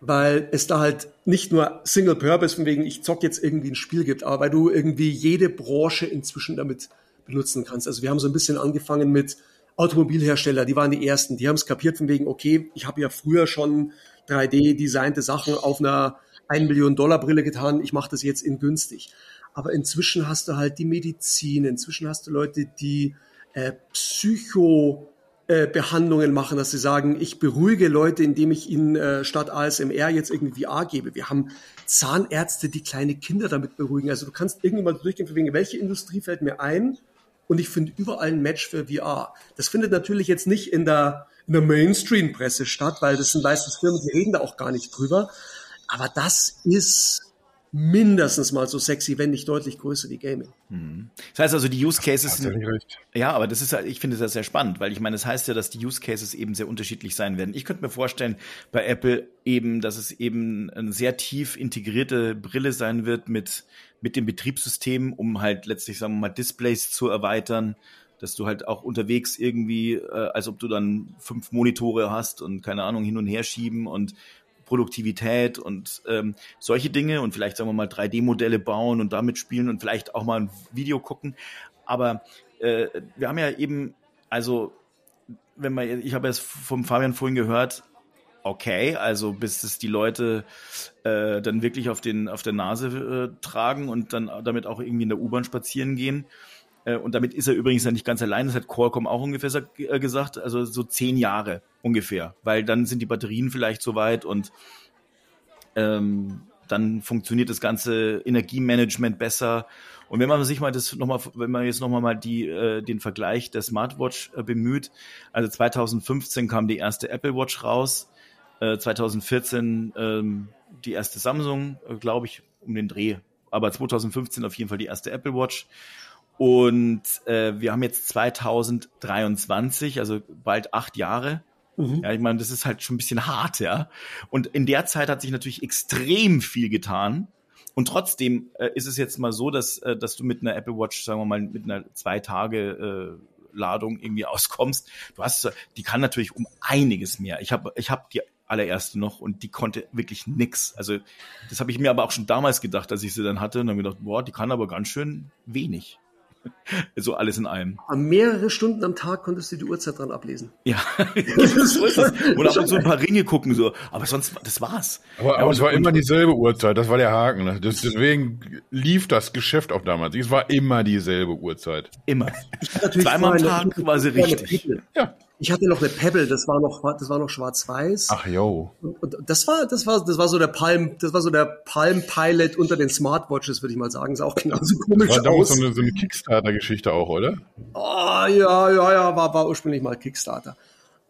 weil es da halt nicht nur Single Purpose, von wegen ich zock jetzt irgendwie ein Spiel gibt, aber weil du irgendwie jede Branche inzwischen damit benutzen kannst. Also wir haben so ein bisschen angefangen mit Automobilhersteller, die waren die ersten, die haben es kapiert von wegen, okay, ich habe ja früher schon 3D-designte Sachen auf einer 1 Million Dollar Brille getan, ich mache das jetzt in günstig. Aber inzwischen hast du halt die Medizin, inzwischen hast du Leute, die äh, Psycho äh, Behandlungen machen, dass sie sagen, ich beruhige Leute, indem ich ihnen äh, statt ASMR jetzt irgendwie VR gebe. Wir haben Zahnärzte, die kleine Kinder damit beruhigen. Also du kannst irgendwann durchgehen, für wegen, welche Industrie fällt mir ein? Und ich finde überall ein Match für VR. Das findet natürlich jetzt nicht in der, in der Mainstream-Presse statt, weil das sind meistens Firmen, die reden da auch gar nicht drüber. Aber das ist mindestens mal so sexy, wenn nicht deutlich größer wie Gaming. Mhm. Das heißt also, die Use Cases sind, ja, aber das ist ich finde das sehr spannend, weil ich meine, das heißt ja, dass die Use Cases eben sehr unterschiedlich sein werden. Ich könnte mir vorstellen, bei Apple eben, dass es eben eine sehr tief integrierte Brille sein wird mit, mit dem Betriebssystem, um halt letztlich, sagen wir mal, Displays zu erweitern, dass du halt auch unterwegs irgendwie, äh, als ob du dann fünf Monitore hast und keine Ahnung, hin und her schieben und Produktivität und ähm, solche Dinge und vielleicht sagen wir mal 3D-Modelle bauen und damit spielen und vielleicht auch mal ein Video gucken. Aber äh, wir haben ja eben, also wenn man, ich habe es vom Fabian vorhin gehört, okay, also bis es die Leute äh, dann wirklich auf den auf der Nase äh, tragen und dann damit auch irgendwie in der U-Bahn spazieren gehen. Äh, und damit ist er übrigens ja nicht ganz allein, das hat Qualcomm auch ungefähr äh, gesagt, also so zehn Jahre ungefähr, weil dann sind die Batterien vielleicht so weit und ähm, dann funktioniert das ganze Energiemanagement besser. Und wenn man sich mal das nochmal, wenn man jetzt nochmal mal die, äh, den Vergleich der Smartwatch äh, bemüht, also 2015 kam die erste Apple Watch raus, äh, 2014 ähm, die erste Samsung, äh, glaube ich, um den Dreh, aber 2015 auf jeden Fall die erste Apple Watch. Und äh, wir haben jetzt 2023, also bald acht Jahre. Mhm. Ja, ich meine, das ist halt schon ein bisschen hart, ja. Und in der Zeit hat sich natürlich extrem viel getan. Und trotzdem äh, ist es jetzt mal so, dass, äh, dass du mit einer Apple Watch, sagen wir mal, mit einer zwei Tage äh, Ladung irgendwie [LAUGHS] auskommst. Du hast, die kann natürlich um einiges mehr. Ich habe, ich habe die allererste noch und die konnte wirklich nix. Also das habe ich mir aber auch schon damals gedacht, als ich sie dann hatte und dann gedacht, boah, die kann aber ganz schön wenig. So alles in allem. Mehrere Stunden am Tag konntest du die Uhrzeit dran ablesen. Ja, [LAUGHS] so ist das. Und ab und zu ein paar Ringe gucken, so. Aber sonst, das war's. Aber, aber es war immer dieselbe Uhrzeit, das war der Haken. Ne? Das, deswegen lief das Geschäft auch damals. Es war immer dieselbe Uhrzeit. Immer. Zweimal am Tag war sie richtig. Ja. Ich hatte noch eine Pebble, das war noch, das war noch schwarz-weiß. Ach jo. Und, und, das war, das war, das war so der Palm, das war so der Palm Pilot unter den Smartwatches, würde ich mal sagen. Sah auch genauso komisch das war aus. So eine, so eine Kickstarter-Geschichte auch, oder? Ah, oh, ja, ja, ja, war, war ursprünglich mal Kickstarter.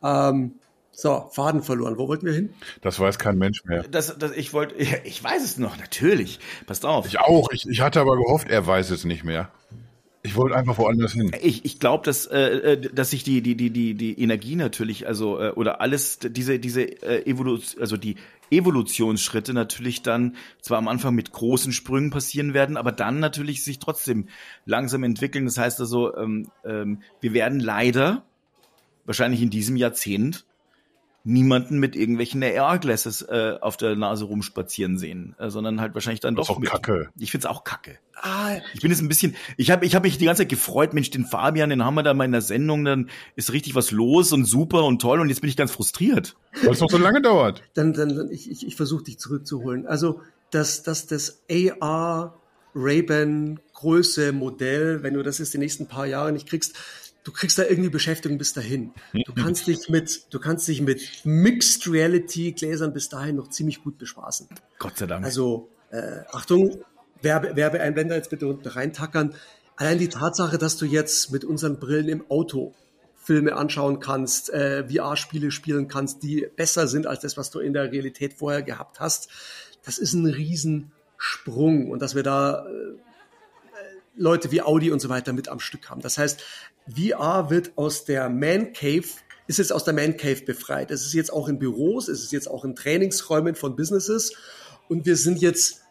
Ähm, so, Faden verloren. Wo wollten wir hin? Das weiß kein Mensch mehr. Das, das, ich wollte, [LAUGHS] ich weiß es noch, natürlich. Passt auf. Ich auch. Ich, ich hatte aber gehofft, er weiß es nicht mehr. Ich wollte einfach woanders hin. Ich, ich glaube, dass, äh, äh, dass sich die, die, die, die, die Energie natürlich, also, äh, oder alles, diese, diese äh, Evolution, also die Evolutionsschritte natürlich dann zwar am Anfang mit großen Sprüngen passieren werden, aber dann natürlich sich trotzdem langsam entwickeln. Das heißt also, ähm, ähm, wir werden leider wahrscheinlich in diesem Jahrzehnt niemanden mit irgendwelchen AR-Glasses äh, auf der Nase rumspazieren sehen, äh, sondern halt wahrscheinlich dann das doch ist auch mit. Kacke. Ich find's auch kacke. Ah, ich bin jetzt ein bisschen, ich habe ich hab mich die ganze Zeit gefreut, Mensch, den Fabian, den haben wir da mal in der Sendung, dann ist richtig was los und super und toll und jetzt bin ich ganz frustriert. Weil es noch so lange dauert. Dann, dann, dann ich, ich, ich versuche dich zurückzuholen. Also, dass, dass das AR Ray-Ban Größe, Modell, wenn du das jetzt die nächsten paar Jahre nicht kriegst, du kriegst da irgendwie Beschäftigung bis dahin. Du kannst dich mit, du kannst dich mit Mixed Reality Gläsern bis dahin noch ziemlich gut bespaßen. Gott sei Dank. Also, äh, Achtung, Werbe, Werbeeinblender jetzt bitte unten reintackern. Allein die Tatsache, dass du jetzt mit unseren Brillen im Auto Filme anschauen kannst, äh, VR-Spiele spielen kannst, die besser sind als das, was du in der Realität vorher gehabt hast, das ist ein Riesensprung. Und dass wir da äh, Leute wie Audi und so weiter mit am Stück haben. Das heißt, VR wird aus der Man Cave ist jetzt aus der Man Cave befreit. Es ist jetzt auch in Büros, es ist jetzt auch in Trainingsräumen von Businesses und wir sind jetzt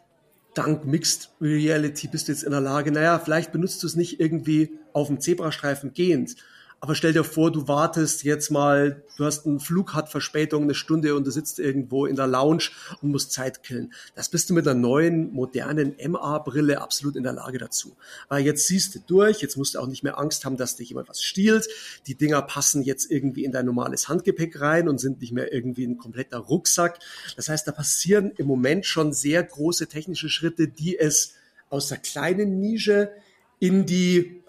dank Mixed Reality bist du jetzt in der Lage, naja, vielleicht benutzt du es nicht irgendwie auf dem Zebrastreifen gehend, aber stell dir vor, du wartest jetzt mal, du hast einen Flug, hat Verspätung, eine Stunde und du sitzt irgendwo in der Lounge und musst Zeit killen. Das bist du mit einer neuen, modernen MA-Brille absolut in der Lage dazu. Weil jetzt siehst du durch, jetzt musst du auch nicht mehr Angst haben, dass dich jemand was stiehlt. Die Dinger passen jetzt irgendwie in dein normales Handgepäck rein und sind nicht mehr irgendwie ein kompletter Rucksack. Das heißt, da passieren im Moment schon sehr große technische Schritte, die es aus der kleinen Nische in die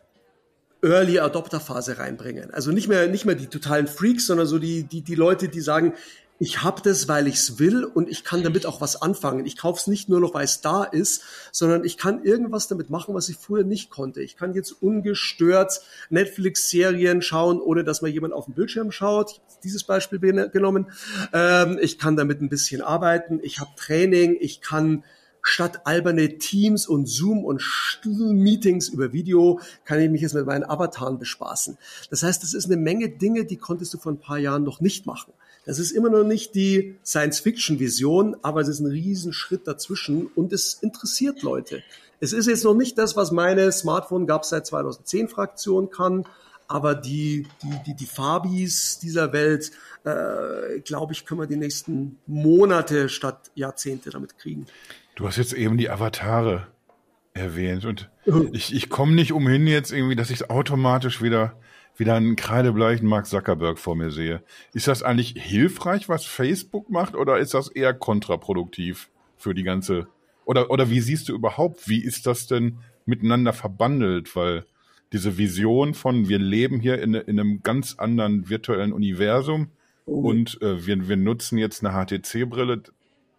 Early Adopter Phase reinbringen. Also nicht mehr nicht mehr die totalen Freaks, sondern so die die die Leute, die sagen, ich habe das, weil ich es will und ich kann damit auch was anfangen. Ich kaufe es nicht nur noch, weil es da ist, sondern ich kann irgendwas damit machen, was ich früher nicht konnte. Ich kann jetzt ungestört Netflix-Serien schauen, ohne dass mal jemand auf dem Bildschirm schaut. Dieses Beispiel genommen. Ähm, ich kann damit ein bisschen arbeiten. Ich habe Training. Ich kann statt alberne Teams und Zoom und Meetings über Video kann ich mich jetzt mit meinen Avataren bespaßen. Das heißt, das ist eine Menge Dinge, die konntest du vor ein paar Jahren noch nicht machen. Das ist immer noch nicht die Science-Fiction-Vision, aber es ist ein Riesenschritt dazwischen und es interessiert Leute. Es ist jetzt noch nicht das, was meine Smartphone gab seit 2010 Fraktion kann, aber die, die, die, die Fabis dieser Welt, äh, glaube ich, können wir die nächsten Monate statt Jahrzehnte damit kriegen. Du hast jetzt eben die Avatare erwähnt und ich, ich komme nicht umhin jetzt irgendwie, dass ich automatisch wieder wieder einen kreidebleichen Mark Zuckerberg vor mir sehe. Ist das eigentlich hilfreich, was Facebook macht, oder ist das eher kontraproduktiv für die ganze? Oder oder wie siehst du überhaupt, wie ist das denn miteinander verbandelt? Weil diese Vision von wir leben hier in, in einem ganz anderen virtuellen Universum oh. und äh, wir, wir nutzen jetzt eine HTC-Brille,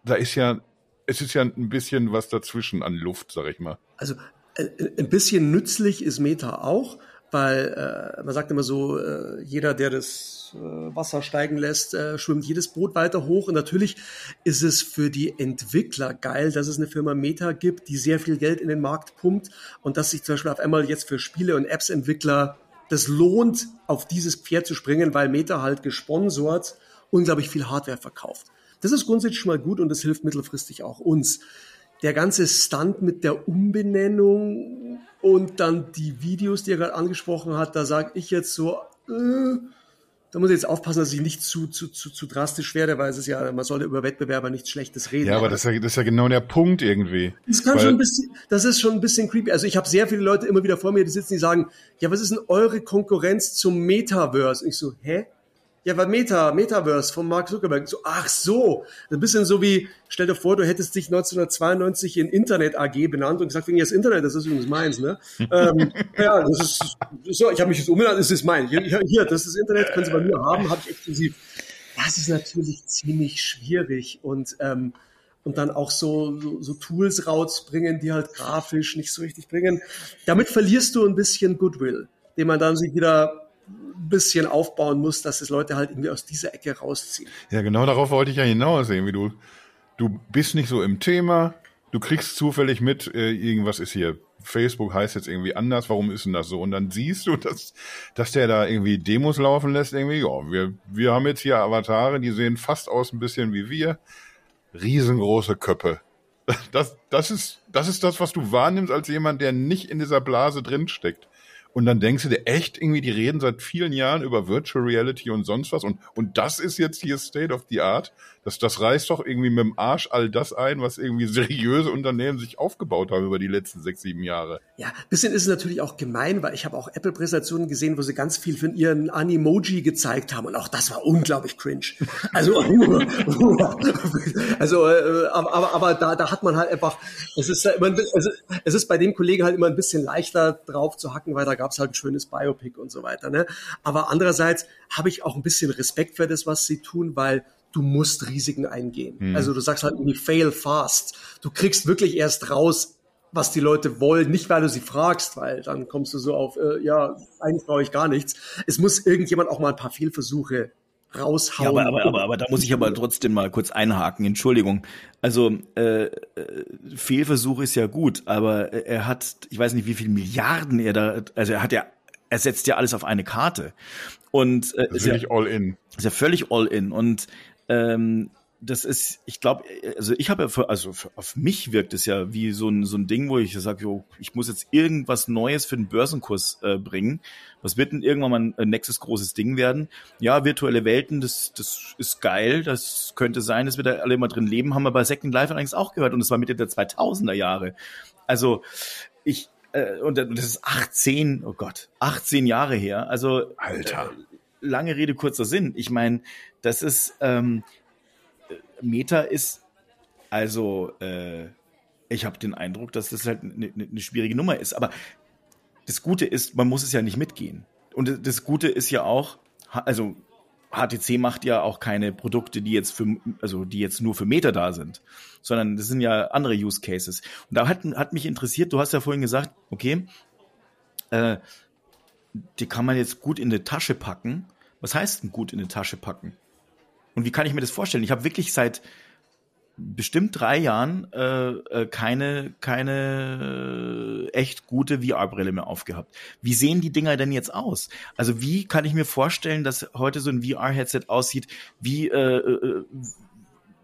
da ist ja es ist ja ein bisschen was dazwischen an Luft, sag ich mal. Also äh, ein bisschen nützlich ist Meta auch, weil äh, man sagt immer so, äh, jeder, der das äh, Wasser steigen lässt, äh, schwimmt jedes Boot weiter hoch. Und natürlich ist es für die Entwickler geil, dass es eine Firma Meta gibt, die sehr viel Geld in den Markt pumpt und dass sich zum Beispiel auf einmal jetzt für Spiele- und Apps-Entwickler das lohnt, auf dieses Pferd zu springen, weil Meta halt gesponsert unglaublich viel Hardware verkauft. Das ist grundsätzlich schon mal gut und das hilft mittelfristig auch uns. Der ganze Stunt mit der Umbenennung und dann die Videos, die er gerade angesprochen hat, da sage ich jetzt so, äh, da muss ich jetzt aufpassen, dass ich nicht zu, zu, zu, zu drastisch werde, weil es ist ja, man sollte über Wettbewerber nichts Schlechtes reden. Ja, aber das ist ja, das ist ja genau der Punkt irgendwie. Das kann schon ein bisschen, das ist schon ein bisschen creepy. Also ich habe sehr viele Leute immer wieder vor mir, die sitzen, die sagen, ja, was ist denn eure Konkurrenz zum Metaverse? Und ich so, hä? Ja, war Meta, Metaverse von Mark Zuckerberg. So, ach so. Ein bisschen so wie, stell dir vor, du hättest dich 1992 in Internet AG benannt und gesagt, wegen das Internet, das ist übrigens meins, ne? [LAUGHS] ähm, ja, das ist, so, ich habe mich jetzt umbenannt, das ist mein. Hier, hier, das ist das Internet, können Sie bei mir haben, habe ich exklusiv. Das ist natürlich ziemlich schwierig und, ähm, und dann auch so, so, so Tools rausbringen, die halt grafisch nicht so richtig bringen. Damit verlierst du ein bisschen Goodwill, den man dann sich wieder bisschen aufbauen muss, dass es Leute halt irgendwie aus dieser Ecke rausziehen. Ja, genau darauf wollte ich ja hinaus sehen, wie du, du bist nicht so im Thema, du kriegst zufällig mit, äh, irgendwas ist hier, Facebook heißt jetzt irgendwie anders, warum ist denn das so? Und dann siehst du, dass, dass der da irgendwie Demos laufen lässt, irgendwie, ja, wir, wir haben jetzt hier Avatare, die sehen fast aus ein bisschen wie wir, riesengroße Köpfe. Das, das ist, das ist das, was du wahrnimmst als jemand, der nicht in dieser Blase drinsteckt. Und dann denkst du dir echt irgendwie, die reden seit vielen Jahren über Virtual Reality und sonst was. Und, und das ist jetzt hier State of the Art. Das, das reißt doch irgendwie mit dem Arsch all das ein, was irgendwie [LAUGHS] seriöse Unternehmen sich aufgebaut haben über die letzten sechs, sieben Jahre. Ja, bisschen ist es natürlich auch gemein, weil ich habe auch Apple-Präsentationen gesehen, wo sie ganz viel von ihren Animoji gezeigt haben. Und auch das war unglaublich cringe. Also, [LAUGHS] also äh, aber, aber da, da hat man halt einfach, es ist, es ist bei dem Kollegen halt immer ein bisschen leichter drauf zu hacken, weil da gab es halt ein schönes Biopic und so weiter. Ne? Aber andererseits habe ich auch ein bisschen Respekt für das, was sie tun, weil du musst Risiken eingehen. Mhm. Also du sagst halt irgendwie fail fast. Du kriegst wirklich erst raus, was die Leute wollen, nicht weil du sie fragst, weil dann kommst du so auf, äh, ja, eigentlich brauche ich gar nichts. Es muss irgendjemand auch mal ein paar Fehlversuche raushauen. Ja, aber, aber, aber, aber da muss ich aber trotzdem mal kurz einhaken. Entschuldigung. Also äh, äh, Fehlversuch ist ja gut, aber er hat, ich weiß nicht, wie viele Milliarden er da, also er hat ja, er setzt ja alles auf eine Karte. Und äh, ist, ist ja, all in. Ist ja völlig all in. Und ähm, das ist, ich glaube, also ich habe ja, für, also für, auf mich wirkt es ja wie so ein, so ein Ding, wo ich sage, jo, ich muss jetzt irgendwas Neues für den Börsenkurs äh, bringen. Was wird denn irgendwann mal ein, nächstes großes Ding werden? Ja, virtuelle Welten, das, das ist geil, das könnte sein, dass wir da alle immer drin leben, haben wir bei Second Life allerdings auch gehört und das war Mitte der 2000er Jahre. Also ich, äh, und das ist 18, oh Gott, 18 Jahre her. Also Alter. Äh, lange Rede, kurzer Sinn. Ich meine, das ist, ähm, Meta ist also, äh, ich habe den Eindruck, dass das halt eine ne, ne schwierige Nummer ist. Aber das Gute ist, man muss es ja nicht mitgehen. Und das Gute ist ja auch, also HTC macht ja auch keine Produkte, die jetzt für, also die jetzt nur für Meta da sind, sondern das sind ja andere Use Cases. Und da hat, hat mich interessiert, du hast ja vorhin gesagt, okay, äh, die kann man jetzt gut in eine Tasche packen. Was heißt denn gut in eine Tasche packen? Und wie kann ich mir das vorstellen? Ich habe wirklich seit bestimmt drei Jahren äh, äh keine keine echt gute VR-Brille mehr aufgehabt. Wie sehen die Dinger denn jetzt aus? Also wie kann ich mir vorstellen, dass heute so ein VR-Headset aussieht? Wie äh, äh,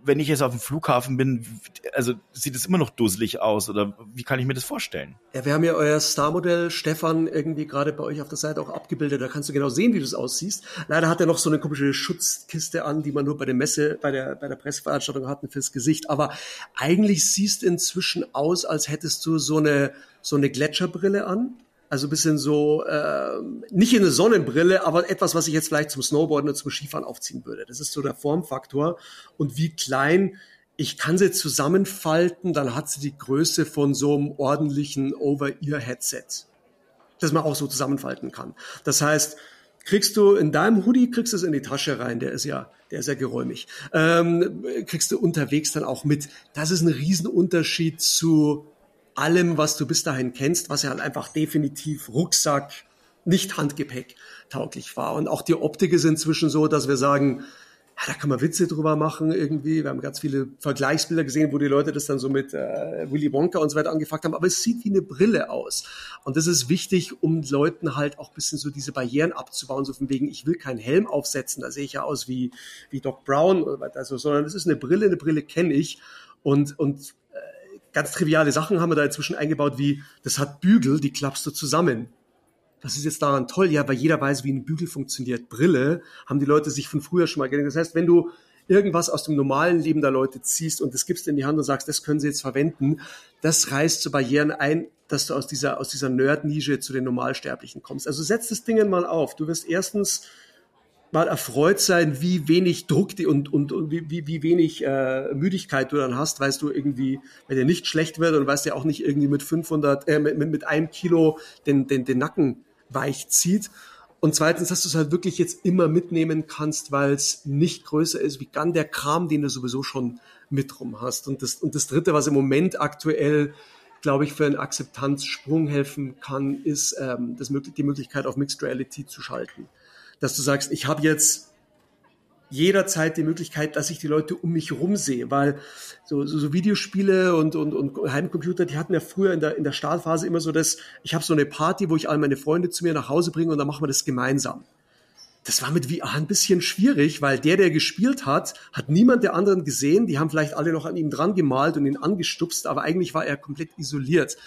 wenn ich jetzt auf dem Flughafen bin, also sieht es immer noch dusselig aus oder wie kann ich mir das vorstellen? Ja, wir haben ja euer Star-Modell Stefan irgendwie gerade bei euch auf der Seite auch abgebildet. Da kannst du genau sehen, wie du es aussiehst. Leider hat er noch so eine komische Schutzkiste an, die man nur bei der Messe, bei der, bei der Presseveranstaltung hatten fürs Gesicht. Aber eigentlich siehst du inzwischen aus, als hättest du so eine, so eine Gletscherbrille an also bisschen so, äh, nicht in eine Sonnenbrille, aber etwas, was ich jetzt vielleicht zum Snowboarden oder zum Skifahren aufziehen würde. Das ist so der Formfaktor. Und wie klein, ich kann sie zusammenfalten, dann hat sie die Größe von so einem ordentlichen Over-Ear-Headset, das man auch so zusammenfalten kann. Das heißt, kriegst du in deinem Hoodie, kriegst du es in die Tasche rein, der ist ja, der ist ja geräumig. Ähm, kriegst du unterwegs dann auch mit. Das ist ein Riesenunterschied zu allem, was du bis dahin kennst, was ja halt einfach definitiv Rucksack, nicht Handgepäck tauglich war. Und auch die Optik ist inzwischen so, dass wir sagen, ja, da kann man Witze drüber machen irgendwie. Wir haben ganz viele Vergleichsbilder gesehen, wo die Leute das dann so mit äh, Willy Wonka und so weiter angefragt haben. Aber es sieht wie eine Brille aus. Und das ist wichtig, um Leuten halt auch bisschen so diese Barrieren abzubauen, so von wegen, ich will keinen Helm aufsetzen, da sehe ich ja aus wie, wie Doc Brown, also, sondern es ist eine Brille, eine Brille kenne ich. Und, und ganz triviale Sachen haben wir da inzwischen eingebaut, wie das hat Bügel, die klappst du zusammen. Was ist jetzt daran toll? Ja, weil jeder weiß, wie ein Bügel funktioniert. Brille haben die Leute sich von früher schon mal gedacht. Das heißt, wenn du irgendwas aus dem normalen Leben der Leute ziehst und das gibst in die Hand und sagst, das können sie jetzt verwenden, das reißt so Barrieren ein, dass du aus dieser, aus dieser Nerd-Nische zu den Normalsterblichen kommst. Also setz das Ding mal auf. Du wirst erstens mal erfreut sein, wie wenig Druck die und, und, und wie, wie, wenig äh, Müdigkeit du dann hast, weißt du irgendwie, wenn dir nicht schlecht wird und weißt ja auch nicht irgendwie mit 500, äh, mit, mit, mit einem Kilo den, den, den Nacken weich zieht. Und zweitens, dass du es halt wirklich jetzt immer mitnehmen kannst, weil es nicht größer ist wie dann der Kram, den du sowieso schon mit rum hast. Und das, und das dritte, was im Moment aktuell glaube ich, für einen Akzeptanzsprung helfen kann, ist ähm, das, die Möglichkeit, auf Mixed Reality zu schalten dass du sagst, ich habe jetzt jederzeit die Möglichkeit, dass ich die Leute um mich herum sehe, weil so, so, so Videospiele und, und, und Heimcomputer, die hatten ja früher in der, in der Startphase immer so das, ich habe so eine Party, wo ich all meine Freunde zu mir nach Hause bringe und dann machen wir das gemeinsam. Das war mit VR ein bisschen schwierig, weil der, der gespielt hat, hat niemand der anderen gesehen. Die haben vielleicht alle noch an ihm dran gemalt und ihn angestupst, aber eigentlich war er komplett isoliert.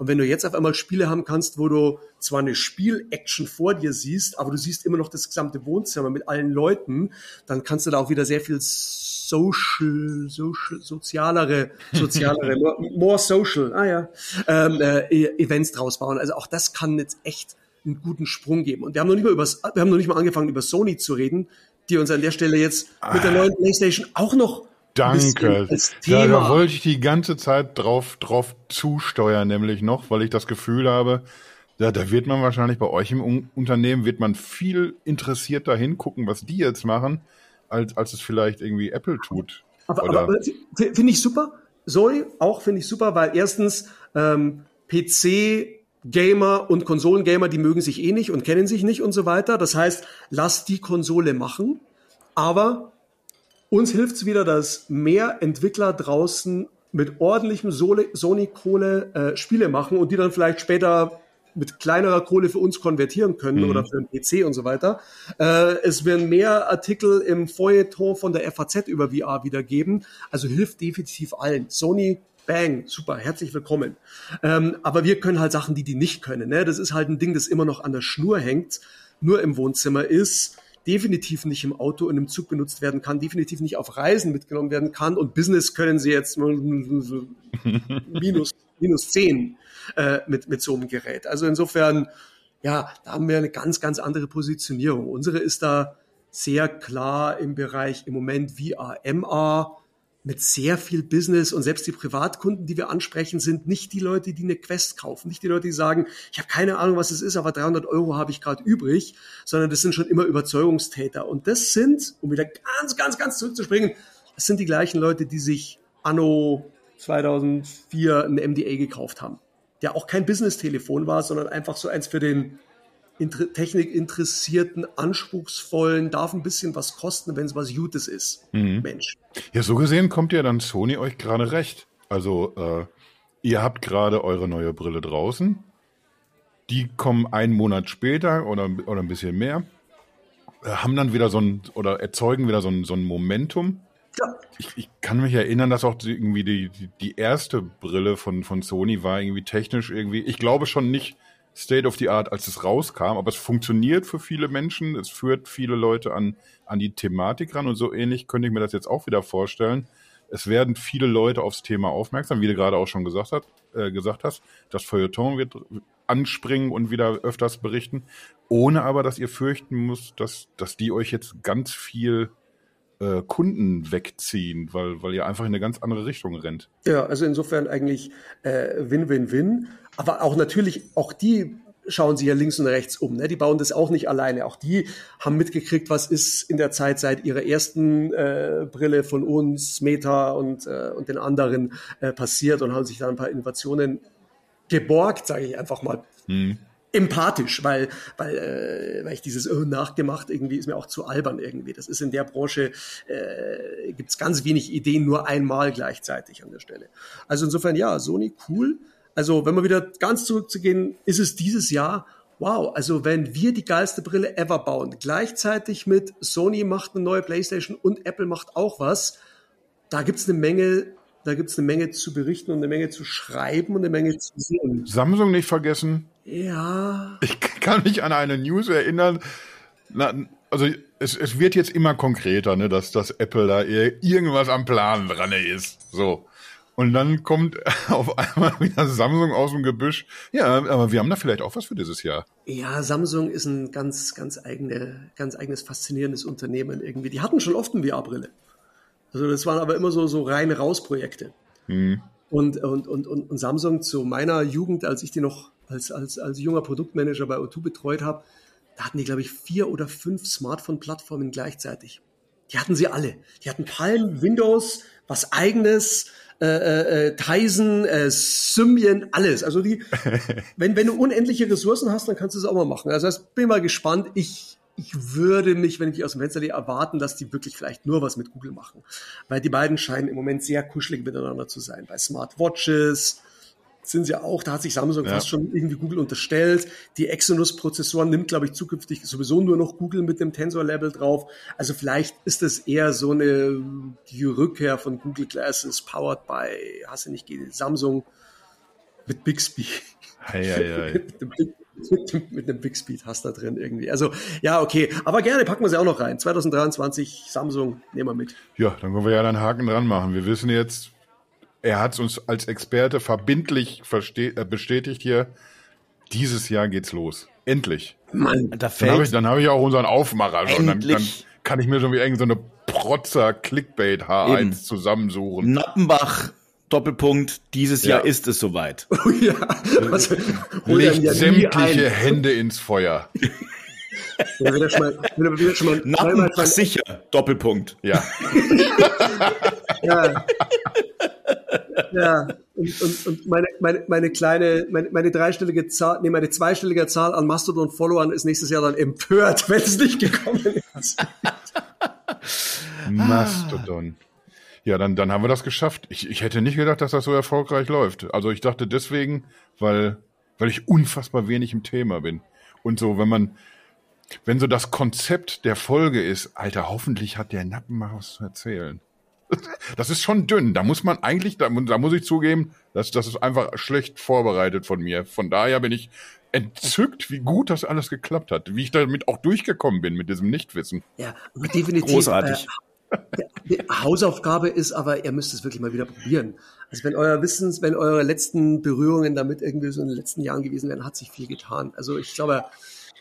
Und wenn du jetzt auf einmal Spiele haben kannst, wo du zwar eine Spiel-Action vor dir siehst, aber du siehst immer noch das gesamte Wohnzimmer mit allen Leuten, dann kannst du da auch wieder sehr viel social, social sozialere, sozialere, [LAUGHS] more social, ah ja, ähm, äh, e-, Events draus bauen. Also auch das kann jetzt echt einen guten Sprung geben. Und wir haben noch nicht mal über, wir haben noch nicht mal angefangen über Sony zu reden, die uns an der Stelle jetzt mit der neuen PlayStation auch noch Danke. Ja, da wollte ich die ganze Zeit drauf, drauf zusteuern, nämlich noch, weil ich das Gefühl habe, ja, da wird man wahrscheinlich bei euch im Unternehmen wird man viel interessierter hingucken, was die jetzt machen, als, als es vielleicht irgendwie Apple tut. Aber, aber finde ich super. Sony auch finde ich super, weil erstens ähm, PC Gamer und Konsolengamer, die mögen sich eh nicht und kennen sich nicht und so weiter. Das heißt, lass die Konsole machen, aber uns hilft es wieder, dass mehr Entwickler draußen mit ordentlichem Sony-Kohle äh, Spiele machen und die dann vielleicht später mit kleinerer Kohle für uns konvertieren können mhm. oder für einen PC und so weiter. Äh, es werden mehr Artikel im Feuilleton von der FAZ über VR wieder geben. Also hilft definitiv allen. Sony Bang, super, herzlich willkommen. Ähm, aber wir können halt Sachen, die die nicht können. Ne? Das ist halt ein Ding, das immer noch an der Schnur hängt, nur im Wohnzimmer ist, definitiv nicht im Auto und im Zug benutzt werden kann, definitiv nicht auf Reisen mitgenommen werden kann und Business können sie jetzt [LAUGHS] minus, minus zehn äh, mit, mit so einem Gerät. Also insofern, ja, da haben wir eine ganz, ganz andere Positionierung. Unsere ist da sehr klar im Bereich im Moment VR, MR, mit sehr viel Business und selbst die Privatkunden, die wir ansprechen, sind nicht die Leute, die eine Quest kaufen, nicht die Leute, die sagen, ich habe keine Ahnung, was es ist, aber 300 Euro habe ich gerade übrig, sondern das sind schon immer Überzeugungstäter. Und das sind, um wieder ganz, ganz, ganz zurückzuspringen, das sind die gleichen Leute, die sich anno 2004 ein MDA gekauft haben, der auch kein Business-Telefon war, sondern einfach so eins für den technikinteressierten, anspruchsvollen, darf ein bisschen was kosten, wenn es was Gutes ist. Mhm. Mensch. Ja, so gesehen kommt ja dann Sony euch gerade recht. Also, äh, ihr habt gerade eure neue Brille draußen. Die kommen einen Monat später oder, oder ein bisschen mehr, äh, haben dann wieder so ein, oder erzeugen wieder so ein, so ein Momentum. Ja. Ich, ich kann mich erinnern, dass auch die, irgendwie die, die, die erste Brille von, von Sony war irgendwie technisch irgendwie, ich glaube schon nicht, State of the Art, als es rauskam, aber es funktioniert für viele Menschen, es führt viele Leute an, an die Thematik ran und so ähnlich könnte ich mir das jetzt auch wieder vorstellen. Es werden viele Leute aufs Thema aufmerksam, wie du gerade auch schon gesagt, hat, äh, gesagt hast. Das Feuilleton wird anspringen und wieder öfters berichten, ohne aber, dass ihr fürchten müsst, dass, dass die euch jetzt ganz viel äh, Kunden wegziehen, weil, weil ihr einfach in eine ganz andere Richtung rennt. Ja, also insofern eigentlich Win-Win-Win. Äh, aber auch natürlich, auch die schauen sich ja links und rechts um. Ne? Die bauen das auch nicht alleine. Auch die haben mitgekriegt, was ist in der Zeit seit ihrer ersten äh, Brille von uns, Meta und, äh, und den anderen äh, passiert und haben sich da ein paar Innovationen geborgt, sage ich einfach mal. Hm empathisch, weil, weil, äh, weil ich dieses oh, nachgemacht irgendwie ist mir auch zu albern irgendwie. Das ist in der Branche, äh, gibt ganz wenig Ideen nur einmal gleichzeitig an der Stelle. Also insofern ja, Sony cool. Also wenn wir wieder ganz zurückzugehen, ist es dieses Jahr wow, also wenn wir die geilste Brille ever bauen, gleichzeitig mit Sony macht eine neue PlayStation und Apple macht auch was, da gibt's eine Menge da gibt es eine Menge zu berichten und eine Menge zu schreiben und eine Menge zu sehen. Samsung nicht vergessen. Ja. Ich kann mich an eine News erinnern. Na, also es, es wird jetzt immer konkreter, ne, dass, dass Apple da irgendwas am Plan dran ist. So. Und dann kommt [LAUGHS] auf einmal wieder Samsung aus dem Gebüsch. Ja, aber wir haben da vielleicht auch was für dieses Jahr. Ja, Samsung ist ein ganz, ganz eigene, ganz eigenes faszinierendes Unternehmen irgendwie. Die hatten schon oft eine VR-Brille. Also das waren aber immer so, so reine Rausprojekte. Mhm. Und, und, und, und, Samsung zu meiner Jugend, als ich die noch als, als, als junger Produktmanager bei O2 betreut habe, da hatten die, glaube ich, vier oder fünf Smartphone-Plattformen gleichzeitig. Die hatten sie alle. Die hatten Palm, Windows, was eigenes, äh, äh, äh Tizen, äh, Symbian, alles. Also die, [LAUGHS] wenn, wenn du unendliche Ressourcen hast, dann kannst du es auch mal machen. Also ich bin mal gespannt. Ich ich würde mich, wenn ich aus dem Fenster gehe, erwarten, dass die wirklich vielleicht nur was mit Google machen. Weil die beiden scheinen im Moment sehr kuschelig miteinander zu sein. Bei Smartwatches sind sie auch, da hat sich Samsung ja. fast schon irgendwie Google unterstellt. Die Exynos-Prozessoren nimmt, glaube ich, zukünftig sowieso nur noch Google mit dem Tensor-Level drauf. Also vielleicht ist das eher so eine, die Rückkehr von Google Glasses powered by, hast du nicht, Samsung mit Bixby. Hei. [LAUGHS] mit, dem, mit einem Big Speed hast da drin irgendwie. Also ja, okay, aber gerne packen wir sie auch noch rein. 2023 Samsung, nehmen wir mit. Ja, dann können wir ja einen Haken dran machen. Wir wissen jetzt, er hat es uns als Experte verbindlich äh, bestätigt hier. Dieses Jahr geht's los. Endlich. Mann, da fällt. Dann habe ich, dann hab ich auch unseren Aufmacher schon. Dann, dann kann ich mir so wie irgendeine so Protzer Clickbait H1 Eben. zusammensuchen. Nappenbach Doppelpunkt, dieses ja. Jahr ist es soweit. [LAUGHS] Oh ja. Also, Legt ja sämtliche Hände ins Feuer. [LAUGHS] Ja, wieder schon mal, wieder schon mal Nappen sicher, Doppelpunkt. Ja. [LAUGHS] ja. Ja, und, und, und meine, meine, meine kleine, meine, meine dreistellige Zahl, nee, meine zweistellige Zahl an Mastodon-Followern ist nächstes Jahr dann empört, wenn es nicht gekommen ist. Mastodon. Ja, dann, dann haben wir das geschafft. Ich, ich hätte nicht gedacht, dass das so erfolgreich läuft. Also ich dachte deswegen, weil weil ich unfassbar wenig im Thema bin. Und so, wenn man, wenn so das Konzept der Folge ist, Alter, hoffentlich hat der Nappen mal was zu erzählen. [LAUGHS] Das ist schon dünn. Da muss man eigentlich, da, da muss ich zugeben, dass das ist einfach schlecht vorbereitet von mir. Von daher bin ich entzückt, wie gut das alles geklappt hat, wie ich damit auch durchgekommen bin mit diesem Nichtwissen. Ja, definitiv. Großartig. Äh, Hausaufgabe ist aber, ihr müsst es wirklich mal wieder probieren. Also wenn euer Wissens, wenn eure letzten Berührungen damit irgendwie so in den letzten Jahren gewesen wären, hat sich viel getan. Also ich glaube,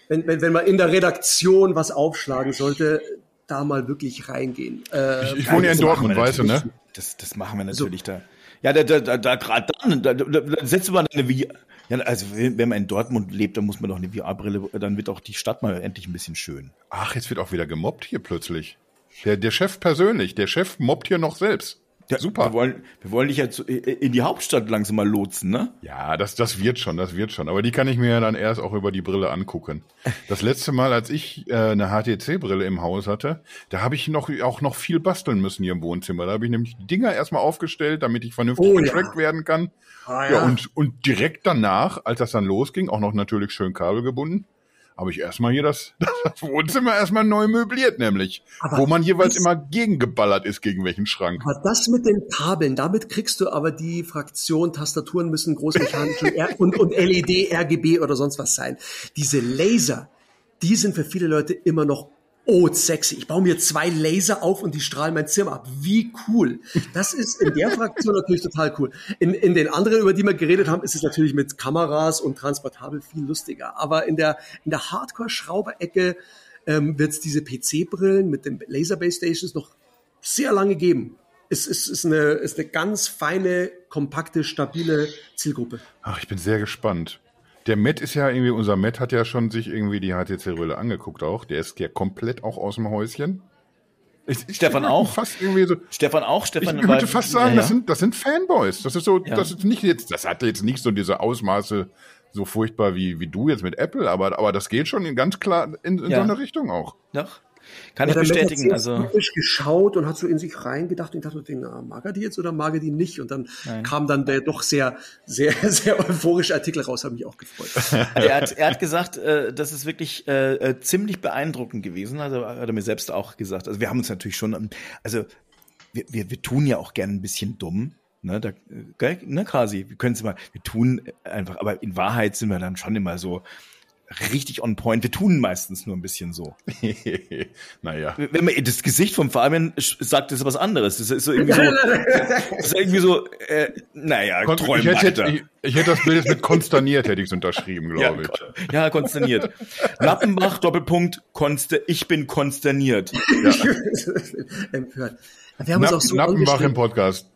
wenn, wenn, wenn man in der Redaktion was aufschlagen sollte, da mal wirklich reingehen. Äh, ich, ich wohne ja in Dortmund, weißt du, ne? Das, das machen wir natürlich so. da. Ja, da, da, da, da gerade dann, da, da, da setzt man eine VR. Ja, also wenn man in Dortmund lebt, dann muss man doch eine VR-Brille, dann wird auch die Stadt mal endlich ein bisschen schön. Ach, jetzt wird auch wieder gemobbt hier plötzlich. Der, der Chef persönlich, der Chef mobbt hier noch selbst. Ja, Super. Wir wollen, wir wollen dich jetzt in die Hauptstadt langsam mal lotsen, ne? Ja, das, das wird schon, das wird schon. Aber die kann ich mir ja dann erst auch über die Brille angucken. Das letzte Mal, als ich äh, eine HTC-Brille im Haus hatte, da habe ich noch auch noch viel basteln müssen hier im Wohnzimmer. Da habe ich nämlich die Dinger erstmal aufgestellt, damit ich vernünftig oh, getrackt ja. werden kann. Ah, ja. ja, und, und direkt danach, als das dann losging, auch noch natürlich schön Kabel gebunden, habe ich erstmal hier das, [LAUGHS] das Wohnzimmer erstmal neu möbliert, nämlich. Aber wo man jeweils immer gegengeballert ist, gegen welchen Schrank. Aber das mit den Kabeln, damit kriegst du aber die Fraktion, Tastaturen müssen großmechanisch und, und LED, RGB oder sonst was sein. Diese Laser, die sind für viele Leute immer noch oh, sexy, ich baue mir zwei Laser auf und die strahlen mein Zimmer ab. Wie cool. Das ist in der Fraktion natürlich total cool. In, in den anderen, über die wir geredet haben, ist es natürlich mit Kameras und transportabel viel lustiger. Aber in der, in der Hardcore-Schrauberecke ähm, wird es diese PC-Brillen mit den Laser-Base Stations noch sehr lange geben. Es ist, ist, eine, ist eine ganz feine, kompakte, stabile Zielgruppe. Ach, ich bin sehr gespannt. Der Matt ist ja irgendwie, unser Matt hat ja schon sich irgendwie die HTC-Brille angeguckt auch. Der ist ja komplett auch aus dem Häuschen. Ich, ich Stefan auch. Fast irgendwie so. Stefan auch. Stefan ich würde fast sagen, ja, ja. das sind, das sind Fanboys. Das ist so, ja. das ist nicht jetzt, das hat jetzt nicht so diese Ausmaße so furchtbar wie, wie du jetzt mit Apple, aber, aber das geht schon ganz klar in, in so eine Richtung auch. Doch. Kann ja, ich bestätigen. Hat also geschaut und hat so in sich reingedacht und dachte, na, mag er die jetzt oder mag er die nicht? Und dann Nein. kam dann der doch sehr, sehr, [LAUGHS] sehr euphorische Artikel raus, hat mich auch gefreut. er, hat, er hat gesagt, äh, das ist wirklich äh, äh, ziemlich beeindruckend gewesen. Also hat er mir selbst auch gesagt. Also wir haben uns natürlich schon, also wir, wir, wir tun ja auch gerne ein bisschen dumm. Ne, da, gell, ne, quasi, wir können es mal, wir tun einfach, aber in Wahrheit sind wir dann schon immer so, richtig on point. Wir tun meistens nur ein bisschen so. [LAUGHS] naja. Wenn man das Gesicht vom Fabian sagt, das ist was anderes. Das ist so irgendwie so, das ist irgendwie so, äh, naja, Kon träum ich hätte, ich, ich, hätte das Bild jetzt mit konsterniert, hätte ich es unterschrieben, glaube ja, ich. Ja, konsterniert. Lappenbach, Doppelpunkt, konster, ich bin konsterniert. Ja. Empört. [LAUGHS] Wir haben Napp, uns auch so Nappenbach im Podcast.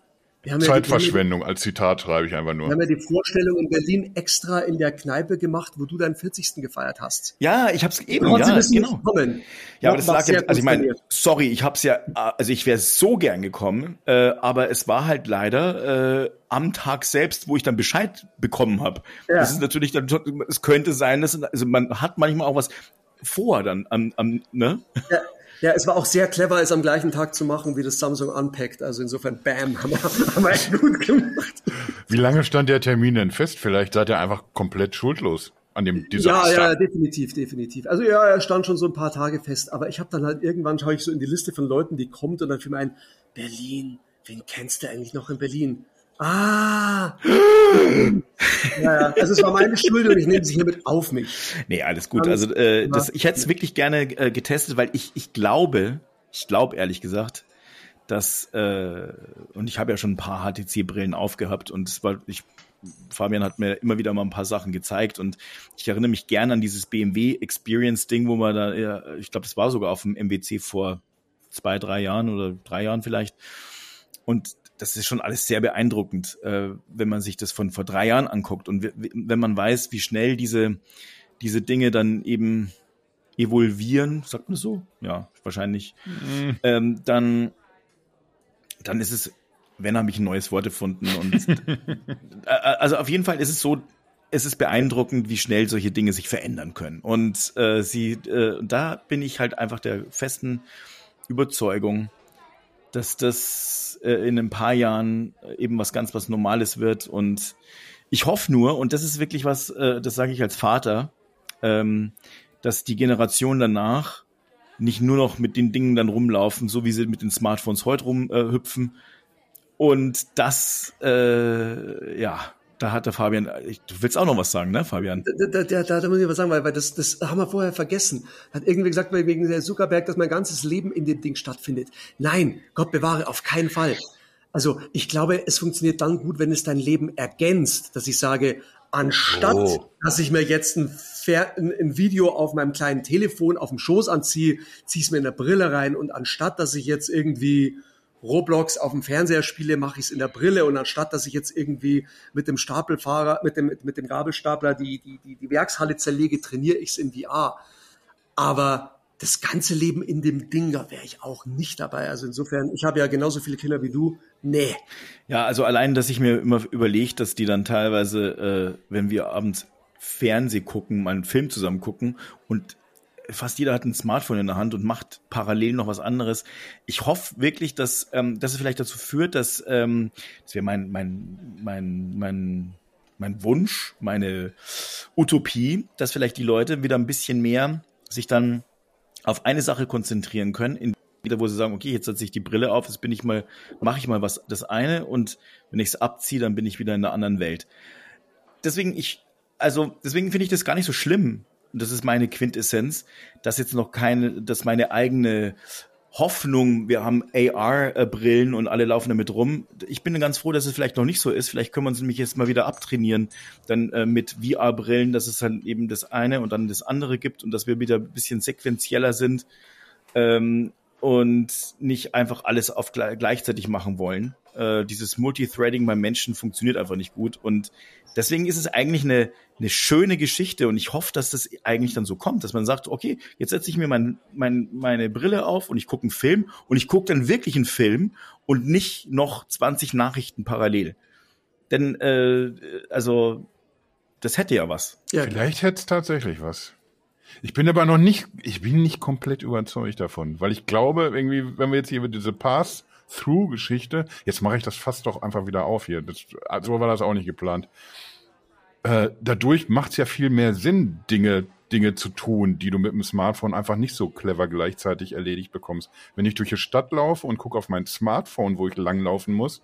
Zeitverschwendung ja als Zitat schreibe ich einfach nur. Wir haben ja die Vorstellung in Berlin extra in der Kneipe gemacht, wo du deinen 40. gefeiert hast. Ja, ich habe es eben, ja, genau. Kommen. Ja, aber das lag ja, also ich meine, sorry, ich habe es ja, also ich wäre so gern gekommen, äh, aber es war halt leider äh, am Tag selbst, wo ich dann Bescheid bekommen habe. Ja. Das ist natürlich dann, es könnte sein, dass also man hat manchmal auch was vor dann am, am ne? Ja. Ja, es war auch sehr clever, es am gleichen Tag zu machen, wie das Samsung unpackt. Also insofern, bam, haben wir, [LAUGHS] haben wir echt gut gemacht. Wie lange stand der Termin denn fest? Vielleicht seid ihr einfach komplett schuldlos an dem Desaster. Ja, ja, definitiv, definitiv. Also ja, er stand schon so ein paar Tage fest. Aber ich habe dann halt irgendwann schaue ich so in die Liste von Leuten, die kommt und dann für ein Berlin. Wen kennst du eigentlich noch in Berlin? Ah! [GASPS] ja, also es war meine Schuld und ich nehme sie hiermit auf mich. Nee, alles gut. Also äh, das, ich hätte es wirklich gerne äh, getestet, weil ich, ich glaube, ich glaube ehrlich gesagt, dass, äh, und ich habe ja schon ein paar HTC-Brillen aufgehabt und es war, ich, Fabian hat mir immer wieder mal ein paar Sachen gezeigt und ich erinnere mich gerne an dieses BMW Experience-Ding, wo man da, ja, ich glaube, das war sogar auf dem MWC vor zwei, drei Jahren oder drei Jahren vielleicht. Und das ist schon alles sehr beeindruckend, äh, wenn man sich das von vor drei Jahren anguckt und wenn man weiß, wie schnell diese, diese Dinge dann eben evolvieren, sagt man so? Ja, wahrscheinlich. Mhm. Ähm, dann, dann ist es, wenn habe ich ein neues Wort gefunden. Und [LAUGHS] äh, also auf jeden Fall ist es so, es ist beeindruckend, wie schnell solche Dinge sich verändern können. Und äh, sie, äh, da bin ich halt einfach der festen Überzeugung, dass das äh, in ein paar Jahren eben was ganz was Normales wird und Ich hoffe nur, und das ist wirklich was, äh, das sage ich als Vater, ähm, dass die Generation danach nicht nur noch mit den Dingen dann rumlaufen, so wie sie mit den Smartphones heute rumhüpfen. Äh, und das, äh, ja, da hat der Fabian, ich, du willst auch noch was sagen, ne, Fabian? Da, da, da, da muss ich was sagen, weil, weil das, das haben wir vorher vergessen. Hat irgendwie gesagt, wegen der Zuckerberg, dass mein ganzes Leben in dem Ding stattfindet. Nein, Gott bewahre, auf keinen Fall. Also ich glaube, es funktioniert dann gut, wenn es dein Leben ergänzt, dass ich sage, anstatt oh. dass ich mir jetzt ein, ein, Video auf meinem kleinen Telefon auf dem Schoß anziehe, ziehe es mir in der Brille rein und anstatt dass ich jetzt irgendwie Roblox auf dem Fernseher spiele, mache ich es in der Brille und anstatt, dass ich jetzt irgendwie mit dem Stapelfahrer, mit dem, mit dem Gabelstapler die, die, die, die Werkshalle zerlege, trainiere ich es in VR. Aber das ganze Leben in dem Ding, da wäre ich auch nicht dabei. Also insofern, ich habe ja genauso viele Kinder wie du. Nee. Ja, also allein, dass ich mir immer überlege, dass die dann teilweise, äh, wenn wir abends Fernseh gucken, mal einen Film zusammen gucken und fast jeder hat ein Smartphone in der Hand und macht parallel noch was anderes. Ich hoffe wirklich, dass, ähm, dass es vielleicht dazu führt, dass ähm, das wäre mein, mein, mein, mein, mein Wunsch, meine Utopie, dass vielleicht die Leute wieder ein bisschen mehr sich dann auf eine Sache konzentrieren können, in wieder, wo sie sagen, okay, jetzt setze ich die Brille auf, jetzt bin ich mal, mache ich mal was das eine und wenn ich es abziehe, dann bin ich wieder in einer anderen Welt. Deswegen ich, also deswegen finde ich das gar nicht so schlimm, und das ist meine Quintessenz, dass jetzt noch keine, dass meine eigene Hoffnung, wir haben AR-Brillen und alle laufen damit rum. Ich bin ganz froh, dass es vielleicht noch nicht so ist. Vielleicht können wir uns nämlich jetzt mal wieder abtrainieren, dann äh, mit VR-Brillen, dass es dann eben das eine und dann das andere gibt und dass wir wieder ein bisschen sequenzieller sind ähm, und nicht einfach alles auf gleichzeitig machen wollen äh, dieses Multithreading beim Menschen funktioniert einfach nicht gut. Und deswegen ist es eigentlich eine, eine schöne Geschichte und ich hoffe, dass das eigentlich dann so kommt, dass man sagt, okay, jetzt setze ich mir mein, mein, meine Brille auf und ich gucke einen Film und ich gucke dann wirklich einen Film und nicht noch 20 Nachrichten parallel. Denn, äh, also, das hätte ja was. Ja, Vielleicht hätte es tatsächlich was. Ich bin aber noch nicht, ich bin nicht komplett überzeugt davon, weil ich glaube, irgendwie, wenn wir jetzt hier diese Pass Through-Geschichte. Jetzt mache ich das fast doch einfach wieder auf hier. Das, so war das auch nicht geplant. Äh, dadurch macht es ja viel mehr Sinn, Dinge, Dinge zu tun, die du mit dem Smartphone einfach nicht so clever gleichzeitig erledigt bekommst. Wenn ich durch die Stadt laufe und gucke auf mein Smartphone, wo ich langlaufen muss,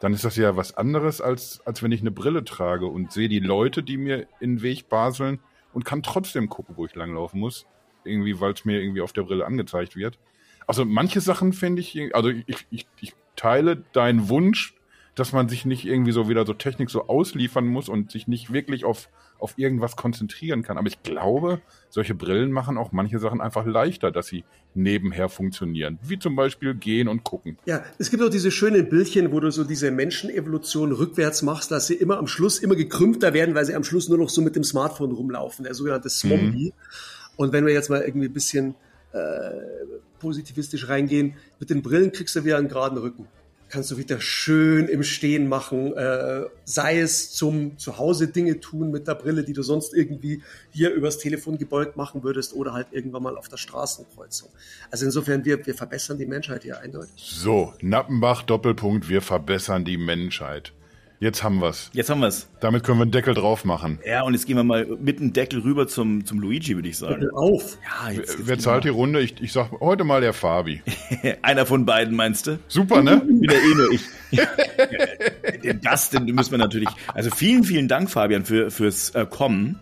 dann ist das ja was anderes, als, als wenn ich eine Brille trage und sehe die Leute, die mir in den Weg baseln und kann trotzdem gucken, wo ich langlaufen muss. Irgendwie, weil es mir irgendwie auf der Brille angezeigt wird. Also manche Sachen finde ich, also ich, ich, ich teile deinen Wunsch, dass man sich nicht irgendwie so wieder so Technik so ausliefern muss und sich nicht wirklich auf, auf irgendwas konzentrieren kann. Aber ich glaube, solche Brillen machen auch manche Sachen einfach leichter, dass sie nebenher funktionieren. Wie zum Beispiel gehen und gucken. Ja, es gibt auch diese schönen Bildchen, wo du so diese Menschenevolution rückwärts machst, dass sie immer am Schluss immer gekrümmter werden, weil sie am Schluss nur noch so mit dem Smartphone rumlaufen, der sogenannte Smombie. Mhm. Und wenn wir jetzt mal irgendwie ein bisschen äh, positivistisch reingehen, mit den Brillen kriegst du wieder einen geraden Rücken. Kannst du wieder schön im Stehen machen, äh, sei es zum Zuhause Dinge tun mit der Brille, die du sonst irgendwie hier übers Telefon gebeugt machen würdest oder halt irgendwann mal auf der Straßenkreuzung. Also insofern, wir, wir verbessern die Menschheit hier eindeutig. So, Nappenbach, Doppelpunkt, wir verbessern die Menschheit. Jetzt haben wir's. Jetzt haben wir's. Damit können wir einen Deckel drauf machen. Ja, und jetzt gehen wir mal mit dem Deckel rüber zum, zum Luigi, würde ich sagen. Deckel auf. Ja, jetzt, jetzt Wer zahlt die Runde? Ich, ich sag heute mal der Fabi. [LAUGHS] Einer von beiden, meinst du? Super, ne? [LAUGHS] Wieder eh nur ich. [LAUGHS] das denn müssen wir natürlich. Also vielen, vielen Dank, Fabian, für, fürs äh, Kommen.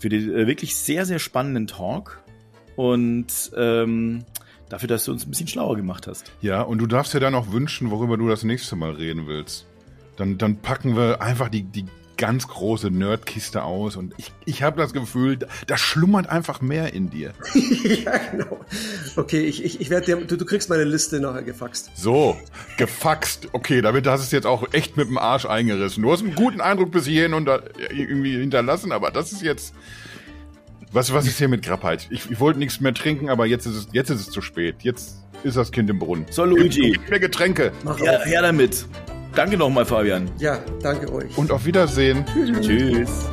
Für den äh, wirklich sehr, sehr spannenden Talk. Und ähm, dafür, dass du uns ein bisschen schlauer gemacht hast. Ja, und du darfst dir dann auch wünschen, worüber du das nächste Mal reden willst dann, dann packen wir einfach die, die ganz große Nerdkiste aus und ich, ich habe das Gefühl, da schlummert einfach mehr in dir. [LAUGHS] ja, genau. Okay, ich, ich, ich werde dir, du, du kriegst meine Liste nachher gefaxt. So, gefaxt. Okay, damit hast du es jetzt auch echt mit dem Arsch eingerissen. Du hast einen guten Eindruck bis hierhin und irgendwie hinterlassen, aber das ist jetzt. Was, was ist hier mit Grappheit? Ich, ich wollte nichts mehr trinken, aber jetzt ist es, jetzt ist es zu spät. Jetzt ist das Kind im Brunnen. So, Luigi. Gib mir Getränke. Mach ja, her damit. Danke nochmal, Fabian. Ja, danke euch. Und auf Wiedersehen. Tschüss.